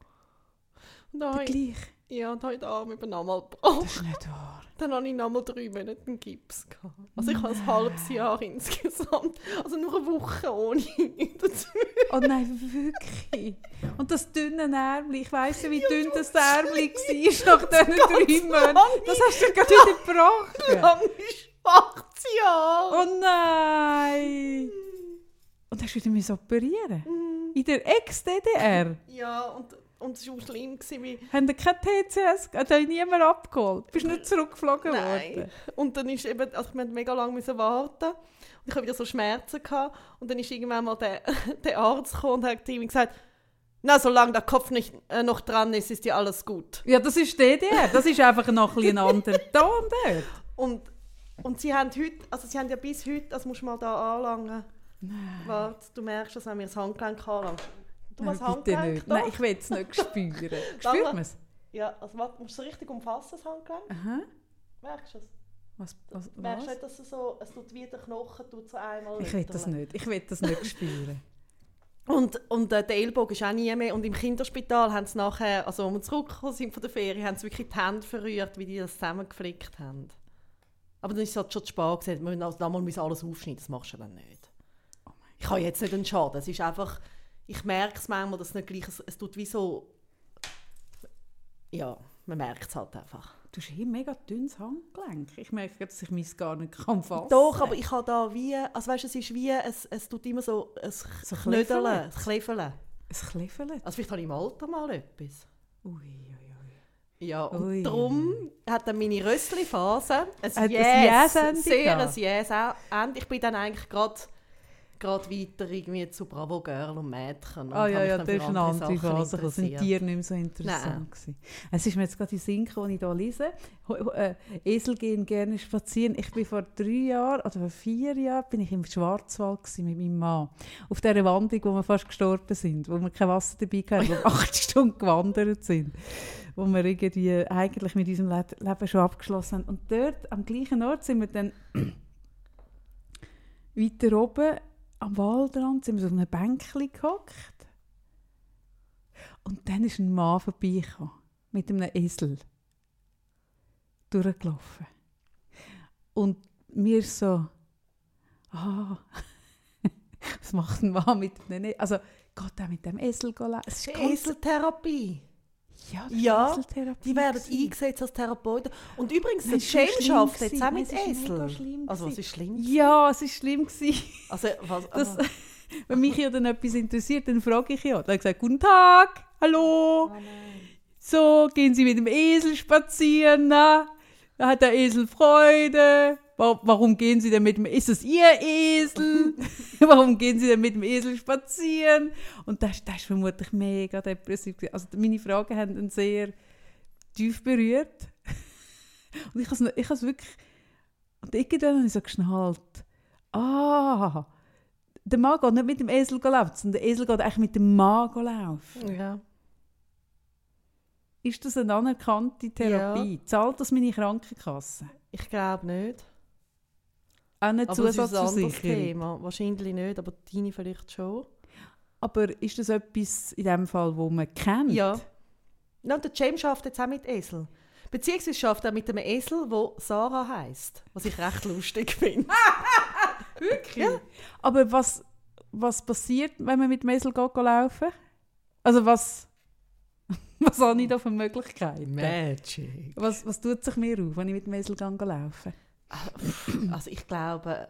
Und dann habe ich, Gleich. ja, dann habe ich den Arm eben nochmal Das gebrochen. ist nicht wahr. Dann habe ich nochmal drei Monate einen Gips gehabt. Also ich habe ein halbes Jahr insgesamt. Also nur eine Woche ohne. Oh nein, wirklich. Und das dünne Ärmel, ich weiss ja, wie dünn das Ärmel war nach diesen drei Monaten. Das hast du gerade wieder gebrochen. Lang ist Acht Jahre! Oh nein! Hast du wieder operieren? In der Ex-DDR? Ja, und, und es war auch schlimm. Gewesen, wie, Haben die kein TCS? Hat euch niemand abgeholt? Bist nicht zurückgeflogen Nein. worden? Und dann ist eben, also ich musste mega lange müssen warten. Und ich hatte wieder so Schmerzen. Gehabt. Und dann ist irgendwann mal der, der Arzt gekommen und hat ihm gesagt, na, solange der Kopf nicht, äh, noch dran ist, ist ja alles gut. Ja, das ist DDR. Das ist einfach noch ein, anderer Ton dort. Und, und sie haben heute, also sie haben ja bis heute, das musst du mal da anlangen. Warte, du merkst, dass wenn wir das Handgelenk anlangen. Du Nein, hast bitte Handgelenk nicht. doch? Nein, ich will es nicht spüren. Spürt man es? Ja, also warte, musst du so richtig umfassen, das Handgelenk? Aha. Merkst du es? Was, was, Merkst du was? nicht, dass es so, es tut wie der Knochen tut so einmal Ich will das nicht. Ich will das nicht spüren. Und, und äh, der Ellbogen ist auch nie mehr. Und im Kinderspital haben sie nachher, also als wir zurückgekommen sind von der Ferie, haben sie wirklich die Hände verrührt, wie die das zusammengeflickt haben. Aber dann ist es halt schon zu spät gewesen. Wir müssen also damals alles aufschneiden, das machst du dann nicht. Ich habe jetzt nicht einen Schaden. Es ist einfach, ich merke es manchmal, dass es nicht gleich, es, es tut wie so, ja, man merkt es halt einfach. Du hast hier ein mega dünnes Handgelenk. Ich merke, dass ich mich gar nicht kann fassen Doch, aber ich habe da wie, also weißt du, es ist wie, es, es tut immer so ein So Knödeln, ein Kläffeln. Ein Kläffeln? Also vielleicht habe ich im Alter mal etwas. Ui, ui, ui. Ja, und Ui. darum hat dann meine Rössli-Phase ein ein Yes, Yes-Ende sehr ein. Yes-Ende. Ich bin dann eigentlich gerade gerade weiter irgendwie zu Bravo Girl und Mädchen. und Ah ja, ja, das ist eine andere Phase. Das sind interessiert. Tiere nicht mehr so interessant. gewesen. Es ist mir jetzt gerade die Synchro, die ich hier lese. Äh, Esel gehen gerne spazieren. Ich bin vor drei Jahren oder vor vier Jahren bin ich im Schwarzwald gewesen mit meinem Mann. Auf dieser Wanderung, wo wir fast gestorben sind, wo wir kein Wasser dabei hatten, wo wir acht Stunden gewandert sind. Wo wir irgendwie eigentlich mit unserem Le Leben schon abgeschlossen haben. Und dort, am gleichen Ort, sind wir dann weiter oben am Waldrand sind wir so auf einem Bänkchen gehockt. Und dann ist ein Mann vorbeigekommen mit einem Esel durchgelaufen. Und mir so, ah, was macht ein Mann mit einem Esel? Also, geht er mit dem Esel? Es ist Eseltherapie. Ja, das ist Ja, Die werden gewesen. eingesetzt als Therapeuten. Und übrigens, es ist schlimm schafft jetzt auch mit es ist Esel. schlimm Also gewesen. ist schlimm? Ja, es war schlimm. Gewesen. Also, was, Das, wenn mich ja dann etwas interessiert, dann frage ich ja. Dann habe ich gesagt, guten Tag, hallo. So, gehen Sie mit dem Esel spazieren, na? Da hat der Esel Freude. Wa- Warum gehen Sie denn mit dem Ist es Ihr Esel? Warum gehen Sie denn mit dem Esel spazieren? Und das, das ist vermutlich mega depressiv. Also meine Fragen haben ihn sehr tief berührt. Und ich habe es ich has wirklich... Und irgendwann habe ich so geschnallt. Ah, der Mann geht nicht mit dem Esel laufen, sondern der Esel geht eigentlich mit dem Mann laufen. ja. Ist das eine anerkannte Therapie? Zahlt das meine Krankenkasse? Ich glaube nicht. Auch nicht Aber Zusatzversicherung. Thema. Wahrscheinlich nicht, aber deine vielleicht schon. Aber ist das etwas in dem Fall, wo man kennt? Ja. Ja, und der James schafft jetzt auch mit Esel. Beziehungsweise schafft er mit einem Esel, wo Sarah heißt, was ich recht lustig finde. Wirklich? Aber was, was passiert, wenn man mit dem Esel geht, laufen Also was, was habe ich da für Möglichkeiten? Magic. Was, was tut sich mir auf, wenn ich mit dem Esel gehe laufen Also ich glaube,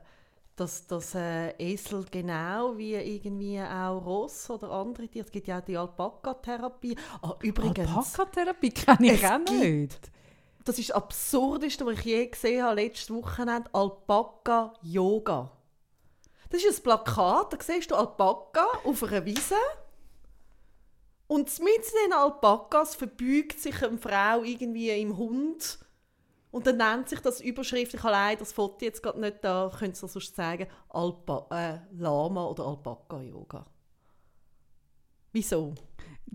dass das äh, Esel genau wie irgendwie auch Ross oder andere Tiere, es gibt ja auch die Alpaka-Therapie. Ah, übrigens, Alpaka-Therapie kenne ich auch nicht. das ist das Absurdeste, was ich je gesehen habe, letztes Wochenende, Alpaka-Yoga. Das ist ein Plakat, da siehst du Alpaka auf einer Wiese und mit den Alpakas verbeugt sich eine Frau irgendwie im Hund und dann nennt sich das Überschrift, ich habe leider das Foto jetzt gerade nicht da, könnt ihr sonst sagen, Alpa äh, Lama oder Alpaka-Yoga. Wieso?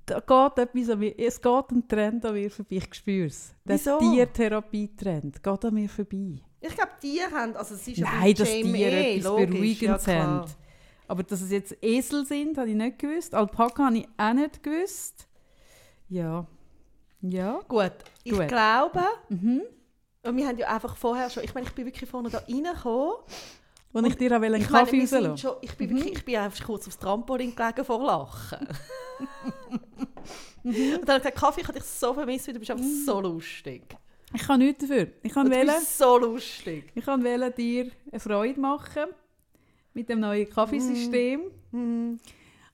Da geht etwas an mir, es geht ein Trend an mir vorbei, ich spüre es. Der? Tiertherapie-Trend geht an mir vorbei. Ich glaube, die haben, also es ist Nein, dass Tiere eh, etwas logisch, Beruhigendes ja, haben. Aber dass es jetzt Esel sind, habe ich nicht gewusst. Alpaka habe ich auch nicht gewusst. Ja. Ja. Gut, ich Gut. glaube, Mhm. Und wir haben ja einfach vorher schon, ich meine, ich bin wirklich vorne da reingekommen. Und ich dir auch einen Ich, meine, Kaffee rauslassen schon, ich, bin wirklich, ich bin einfach kurz aufs Trampolin gelegen vor Lachen. Und dann habe ich gesagt, Kaffee, ich habe dich so vermisst, weil du bist einfach so lustig. Ich kann nichts dafür. Ich kann wählen, so lustig. ich kann wählen, dir eine Freude machen mit dem neuen Kaffeesystem. Mhm.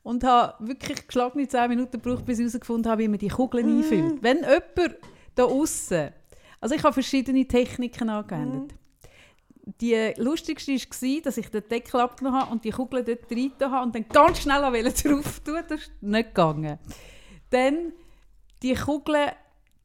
Und habe wirklich geschlagene 10 Minuten gebraucht, bis ich herausgefunden habe, wie man die Kugeln Mhm. einfüllt. Wenn jemand da außen, also ich habe verschiedene Techniken angewendet. Mhm. Die lustigste war, dass ich den Deckel abgenommen habe und die Kugel dort rein habe und dann ganz schnell wollte drauf tun. Das ist nicht gegangen. Dann die Kugel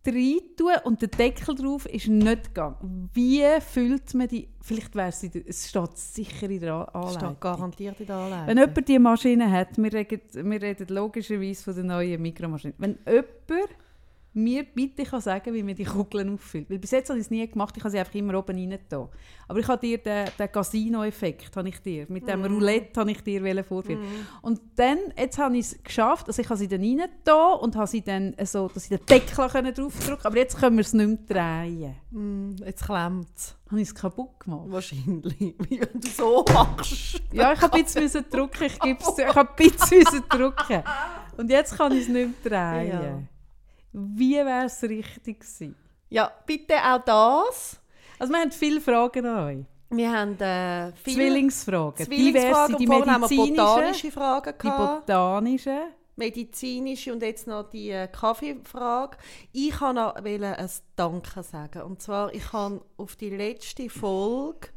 rein tun und der Deckel drauf ist nicht gegangen. Wie füllt man die? Vielleicht wäre es, es steht sicher in der Anleitung. steht garantiert in der Anleitung. Wenn jemand diese Maschine hat, wir reden, wir reden logischerweise von der neuen Mikromaschine. Wenn jemand mir bitte kann sagen, wie man die Kugeln auffüllt. Weil bis jetzt habe ich es nie gemacht, ich habe sie einfach immer oben rein getan. Aber ich habe dir den, den Casino-Effekt, habe ich dir, mit dem Roulette habe ich dir vorführen. Und dann, jetzt habe ich es geschafft, also ich habe sie dann rein getan und habe sie dann so, dass ich den Deckel draufdrücken aber jetzt können wir es nicht mehr drehen. Mm, jetzt klemmt es. Habe ich es kaputt gemacht? Wahrscheinlich. Wie wenn du so machst. Ja, ich habe ein bisschen müssen drücken, ich gebe es zu. Ich habe ein bisschen müssen drücken. Und jetzt kann ich es nicht mehr drehen. Ja. Wie wäre es richtig gewesen? Ja, bitte auch das. Also wir haben viele Fragen an euch. Wir haben äh, viele Zwillingsfragen. Zwillingsfragen. die haben wir medizinischen, botanische Fragen die gehabt. botanischen. medizinische und jetzt noch die äh, Kaffeefrage. Ich kann noch ein Danke sagen. Und zwar, ich habe auf die letzte Folge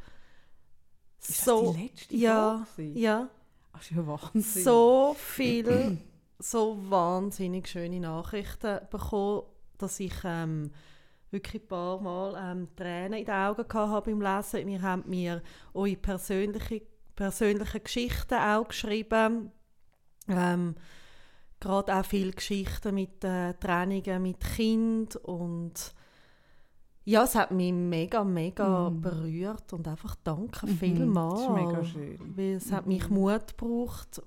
Ist so, das die letzte ja, Folge ja, Das ist ja Wahnsinn. so viel, so wahnsinnig schöne Nachrichten bekommen, dass ich ähm, wirklich ein paar Mal ähm, Tränen in den Augen gehabt habe beim Lesen. Wir haben mir eure persönliche, persönlichen Geschichten auch geschrieben. Ähm, Gerade auch viele Geschichten mit äh, Trennungen mit Kind und ja, es hat mich mega, mega Mhm. berührt und einfach danke Mhm, vielmals. das ist mega schön. Weil es hat mich Mhm. Mut gebraucht,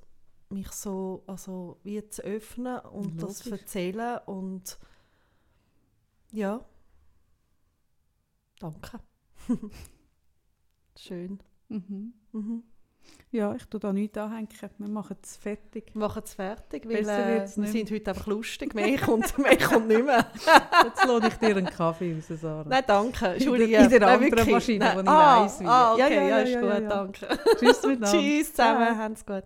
mich so also wie zu öffnen und das zu Logisch. erzählen und ja, danke. Schön. Mhm. Mhm. Ja, ich tue da nichts anhängen. Wir machen es fertig. Wir machen es fertig, weil äh, wir nicht sind heute einfach lustig. Mehr kommt, mehr kommt nicht mehr. Jetzt lohne ich dir einen Kaffee raus, Sarah. Nein, danke. Entschuldige. in der Nein, anderen wirklich. Maschine, Nein. wo ich ah, wie. Ah, okay, Ja, ja, ja, ja, ist ja, gut, ja, ja. danke. Tschüss miteinander. Tschüss zusammen, Ciao. habt's gut.